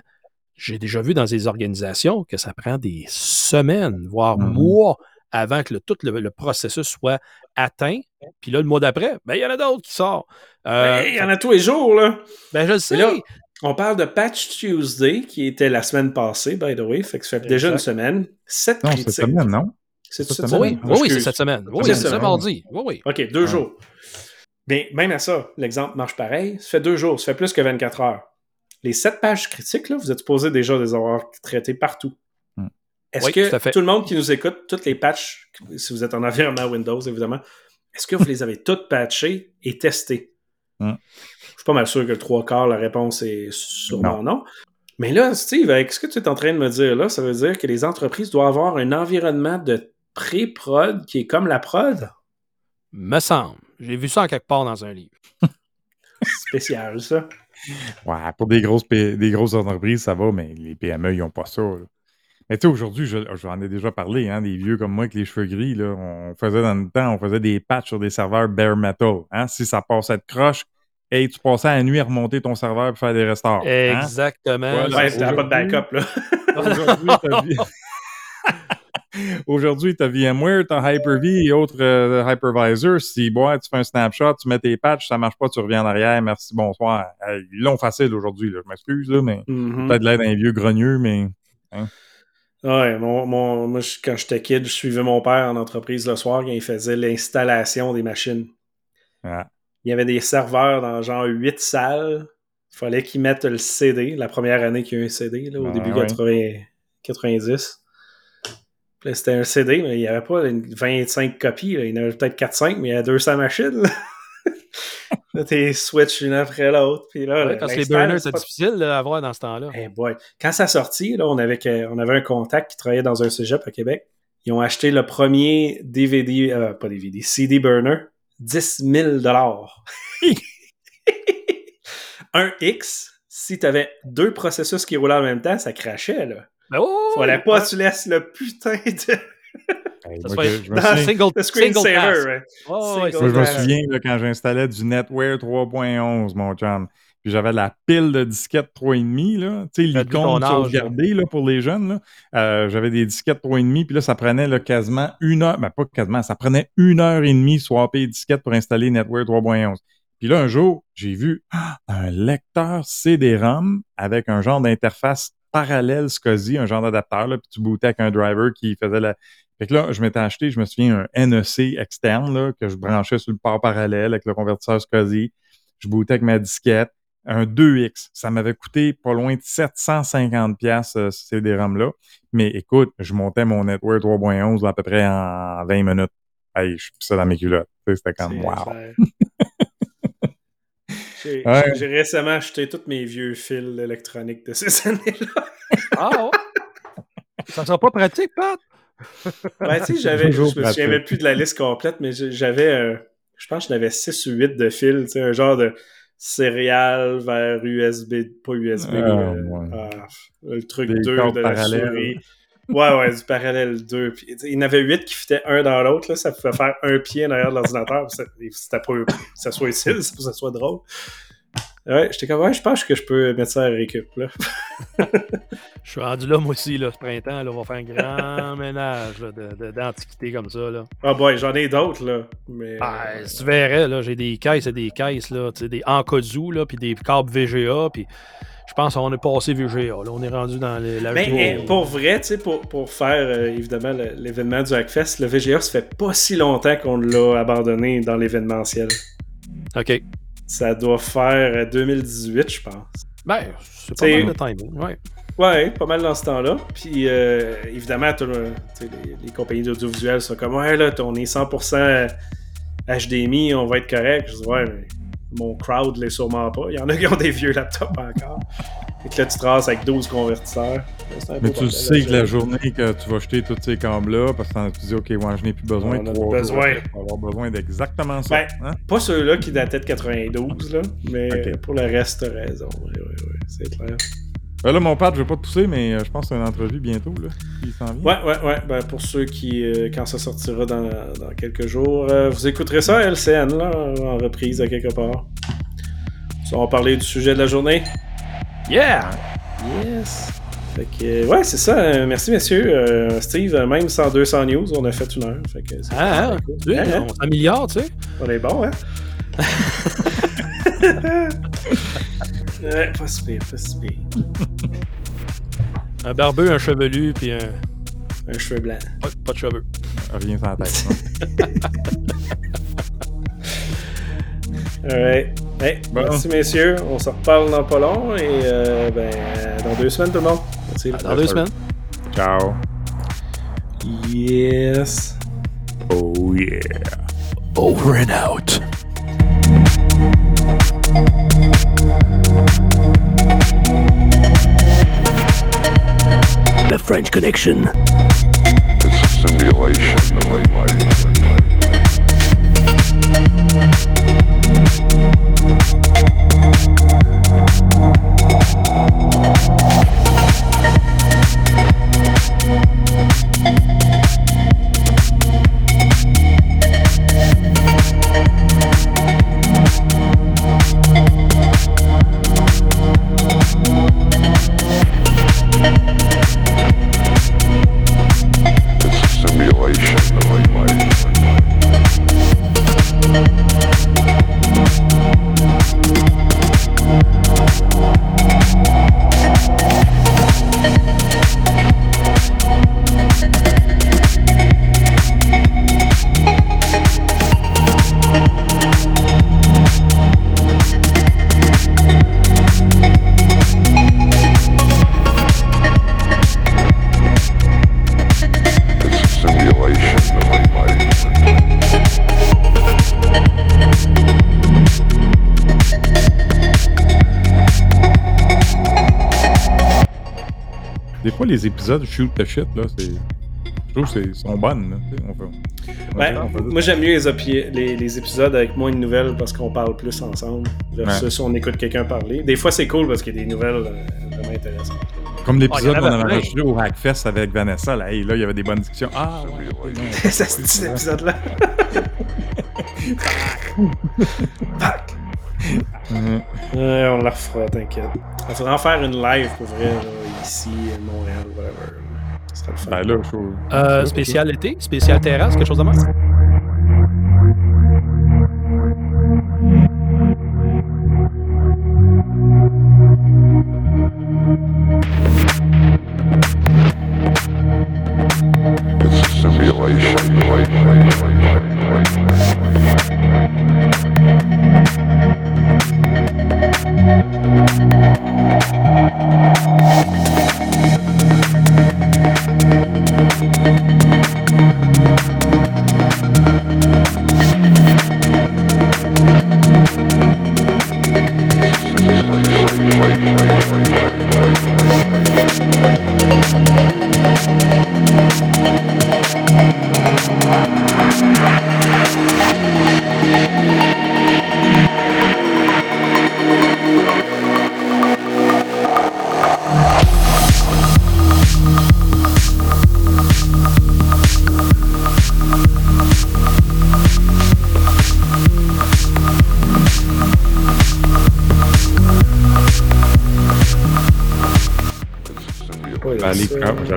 j'ai déjà vu dans des organisations que ça prend des semaines, voire mm-hmm. mois avant que tout le, processus soit atteint. Puis là, le mois d'après, ben, il y en a d'autres qui sortent. Euh, il y en a tous les jours, là. Ben, je le sais. On parle de Patch Tuesday, qui était la semaine passée, by the way. Fait que ça fait déjà une semaine. Sept non, cette semaine, non? C'est cette semaine? Oui, oui, c'est cette semaine. Oui, c'est ce mardi. Oui, oui. OK, deux jours. Mais même à ça, l'exemple marche pareil. Ça fait deux jours, ça fait plus que 24 heures. Les sept pages critiques, là, vous êtes supposé déjà les avoir traitées partout. Hmm. Est-ce que tout, le monde qui nous écoute, toutes les patches, si vous êtes en environnement Windows, évidemment, est-ce que vous les avez toutes patchées et testées? Hmm pas mal sûr que le trois quarts, la réponse est sûrement non. Mais là, Steve, avec ce que tu es en train de me dire là, ça veut dire que les entreprises doivent avoir un environnement de pré-prod qui est comme la prod? Me semble. J'ai vu ça en quelque part dans un livre. Spécial, ça. Ouais, pour des grosses, des grosses entreprises, ça va, mais les PME, ils n'ont pas ça. Mais tu sais, aujourd'hui, j'en ai déjà parlé, hein, des vieux comme moi avec les cheveux gris, là, on faisait dans le temps, on faisait des patchs sur des serveurs bare metal. Hein, si ça passe à croche, Hey, tu passais la nuit à remonter ton serveur pour faire des restaurants. Exactement. Ouais, t'as pas de backup, là. Aujourd'hui, tu as VMware, tu as Hyper-V et autres euh, hypervisors. Si bon, tu fais un snapshot, tu mets tes patchs, ça marche pas, tu reviens en arrière, merci, bonsoir. Ils l'ont facile aujourd'hui, je m'excuse, mais Mhm. peut-être l'air d'un vieux grogneux, mais Ouais, mon, mon- moi, je- quand j'étais kid, je suivais mon père en entreprise le soir quand il faisait l'installation des machines. ah, Il y avait des serveurs dans genre huit salles. Il fallait qu'ils mettent le CD, la première année qu'il y a eu un CD, là, au Ouais, début ouais. 80 90. Puis là, C'était un CD, mais il n'y avait pas une 25 copies. là. Il y en avait peut-être 4-5, mais il y a 200 machines. Là, t'es switch une après l'autre. Puis là, Ouais, le- parce que les burners, c'est pas- difficile à avoir dans ce temps-là. Eh boy. Quand ça sortit, là, on avait, on avait un contact qui travaillait dans un cégep à Québec. Ils ont acheté le premier DVD, euh, pas DVD, CD burner, 10 000 Un X, si tu avais deux processus qui roulaient en même temps, ça crachait. Là. Ben, oh, Fallait pas ouais. tu laisses le putain de, hey, Ça moi, se je, fait je me dans souviens, Single, ouais. Oh, moi, je me souviens là, quand j'installais du NetWare 3.11, mon chum. Puis j'avais la pile de disquettes 3,5, là. Tu sais, l'icône sauvegardée, là, pour les jeunes, là. Euh, j'avais des disquettes 3,5, puis là, ça prenait, là, quasiment une heure, ben, pas quasiment, ça prenait une heure et demie swapper les disquettes pour installer NetWare 3.11. Puis là, un jour, j'ai vu ah, un lecteur CD-ROM avec un genre d'interface parallèle SCSI, un genre d'adapteur, puis tu bootais avec un driver qui faisait la... Fait que là, je m'étais acheté, je me souviens, un NEC externe, là, que je branchais sur le port parallèle avec le convertisseur SCSI. Je bootais avec ma disquette. Un 2X. Ça m'avait coûté pas loin de 750 pièces euh, ce CD-ROM-là. Mais écoute, je montais mon Network 3.11 à peu près en 20 minutes. Hey, je pissais dans mes culottes. C'était comme, wow. J'ai Ouais. récemment acheté tous mes vieux fils électroniques de ces années-là. Ah, ouais? Ça sera pas pratique, Pat? Ben, tu sais, j'avais, je me souviens même plus de la liste complète, mais j'avais, euh, je pense que j'en avais 6 ou 8 de fils, tu sais, un genre de céréales vers USB, pas USB, Ah, euh, ouais. ah, le truc Des 2 cordes de la souris. Ouais, ouais, du parallèle 2. Puis, il y en avait 8 qui fitaient un dans l'autre, ça pouvait faire un pied en arrière de l'ordinateur, ça- c'était pas ça soit utile, c'est pour que ça soit drôle. Ouais, j'étais comme, ouais, je pense que je peux mettre ça à récup, là. Je suis rendu là, moi aussi, là, ce printemps. Là, on va faire un grand ménage d'antiquités comme ça. Là. Ah, boy, j'en ai d'autres, là. Mais. Ben, euh, si tu verrais, là, j'ai des caisses et des caisses, là, tu sais, des Ankozu, là, puis des câbles VGA, puis je pense qu'on est passé VGA. Là, on est rendu dans les- la Ben, VGA. eh, pour vrai, tu sais, pour, pour faire euh, évidemment l'événement du Hackfest, le VGA, ça fait pas si longtemps qu'on l'a abandonné dans l'événementiel. OK. Ça doit faire euh, 2018, je pense. Ben, c'est pas mal de timing. Ouais. Ouais, pas mal dans ce temps-là. Puis euh, évidemment, le- les compagnies d'audiovisuel sont comme Ouais, là, on est 100% HDMI, on va être correct. Je dis Ouais, mais mon crowd l'est sûrement pas. Il y en a qui ont des vieux laptops encore. Et que là, tu te rases avec 12 convertisseurs. Mais tu bordel sais que la journée que tu vas jeter tous ces câbles-là, parce que tu dis, OK, ouais, je n'ai plus besoin On de a trois besoin. jours tu vas avoir besoin d'exactement ça. Ben, hein? Pas ceux-là qui dataient de 92, là, mais Ok. pour le reste, t'as raison. Oui, oui, oui, c'est clair. Ben là, mon père, je vais pas te pousser, mais euh, je pense que c'est une entrevue bientôt, là, qui s'en vient. Ouais, ouais, ouais. Ben, pour ceux qui, euh, quand ça sortira dans, dans quelques jours, euh, vous écouterez ça à LCN, là, en reprise à quelque part. Ça, on va parler du sujet de la journée. Yeah! Yes! Fait que, ouais, c'est ça. Euh, merci, messieurs. Euh, Steve, euh, même sans 200 news, on a fait une heure. Fait que c'est- Ah, ah, cool. tu sais, Hein, on s'améliore, tu sais. On est bon, hein? ouais, pas si pire, pas si pire. Un barbeux, un chevelu, puis un... Un cheveu blanc. pas, pas de cheveux. Rien sans la tête. hein. Alright. Hey, Bon. Merci, messieurs. On se reparle dans pas long et euh, ben, dans deux semaines, tout le monde. Merci. Dans deux semaines. Ciao. Yes. Oh yeah. Over and out. The French Connection. It's a simulation of life. Les épisodes shoot the shit, là, c'est. Je trouve qu'ils sont bonnes, là. tu sais, on fait- on Ben, on moi, j'aime mieux les, opi- les, les épisodes avec moins de nouvelles parce qu'on parle plus ensemble versus on écoute quelqu'un parler. Des fois, c'est cool parce qu'il y a des nouvelles euh, vraiment intéressantes. Comme l'épisode Ah, en qu'on avait avait enregistré au Hackfest avec Vanessa, là, hey, là, il y avait des bonnes discussions. Ah, ouais, ouais, ça, c'est cet épisode-là. Fuck! Ouais, on la refera, t'inquiète. Il faudra en faire une live pour vrai, là, ici, Montréal, whatever. Ce serait le fun. Ben là, je. Euh, spécial été, spécial terrasse, quelque chose de même?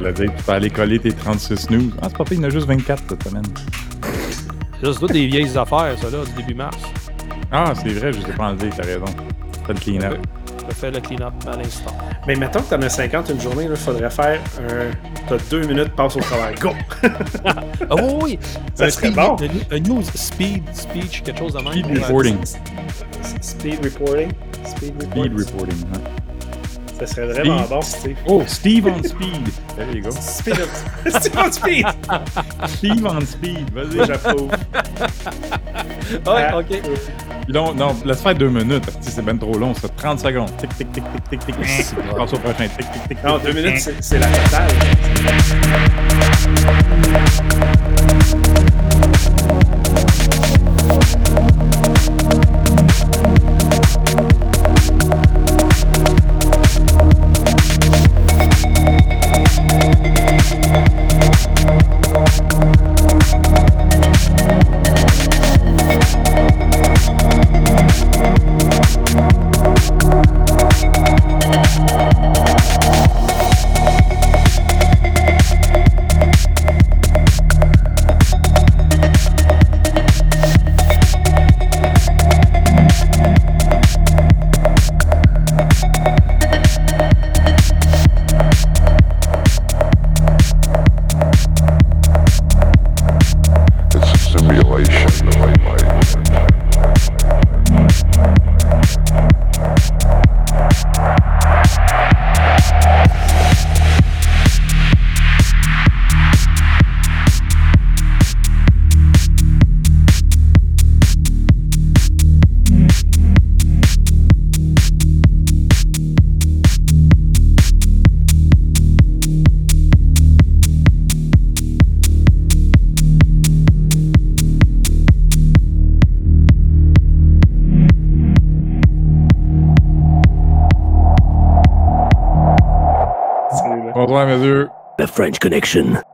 J'allais dire, tu peux aller coller tes 36 news. Ah, c'est pas pire, il y en a juste 24 cette semaine. Là, c'est des vieilles affaires, ça, là, du début mars. Ah, c'est vrai, je ne sais pas enlevé, t'as raison. Fais le clean-up. Je fais le clean-up à l'instant. Mais mettons que t'en as 50 une journée, il faudrait faire un. T'as deux minutes, passe au travail. Go! Ah oui, oui! Ça Un serait speed- bon. Un, news speed speech, quelque chose de même. Speed reporting. Speed reporting? Speed Speed reporting. reporting. hein. Ça serait vraiment Speed. bon, Steve. Oh, Steve on speed. There you go. Speed on, Steve on speed! Steve on speed. Vas-y. J'approuve. Ouais, Ah, ok. Puis non, non, laisse faire deux minutes. que C'est bien trop long, ça. 30 secondes. Tic, tic, tic, tic, tic, tic. Passe au prochain. Tic, tic, tic. Non, deux minutes, c'est c'est la totale. Connection.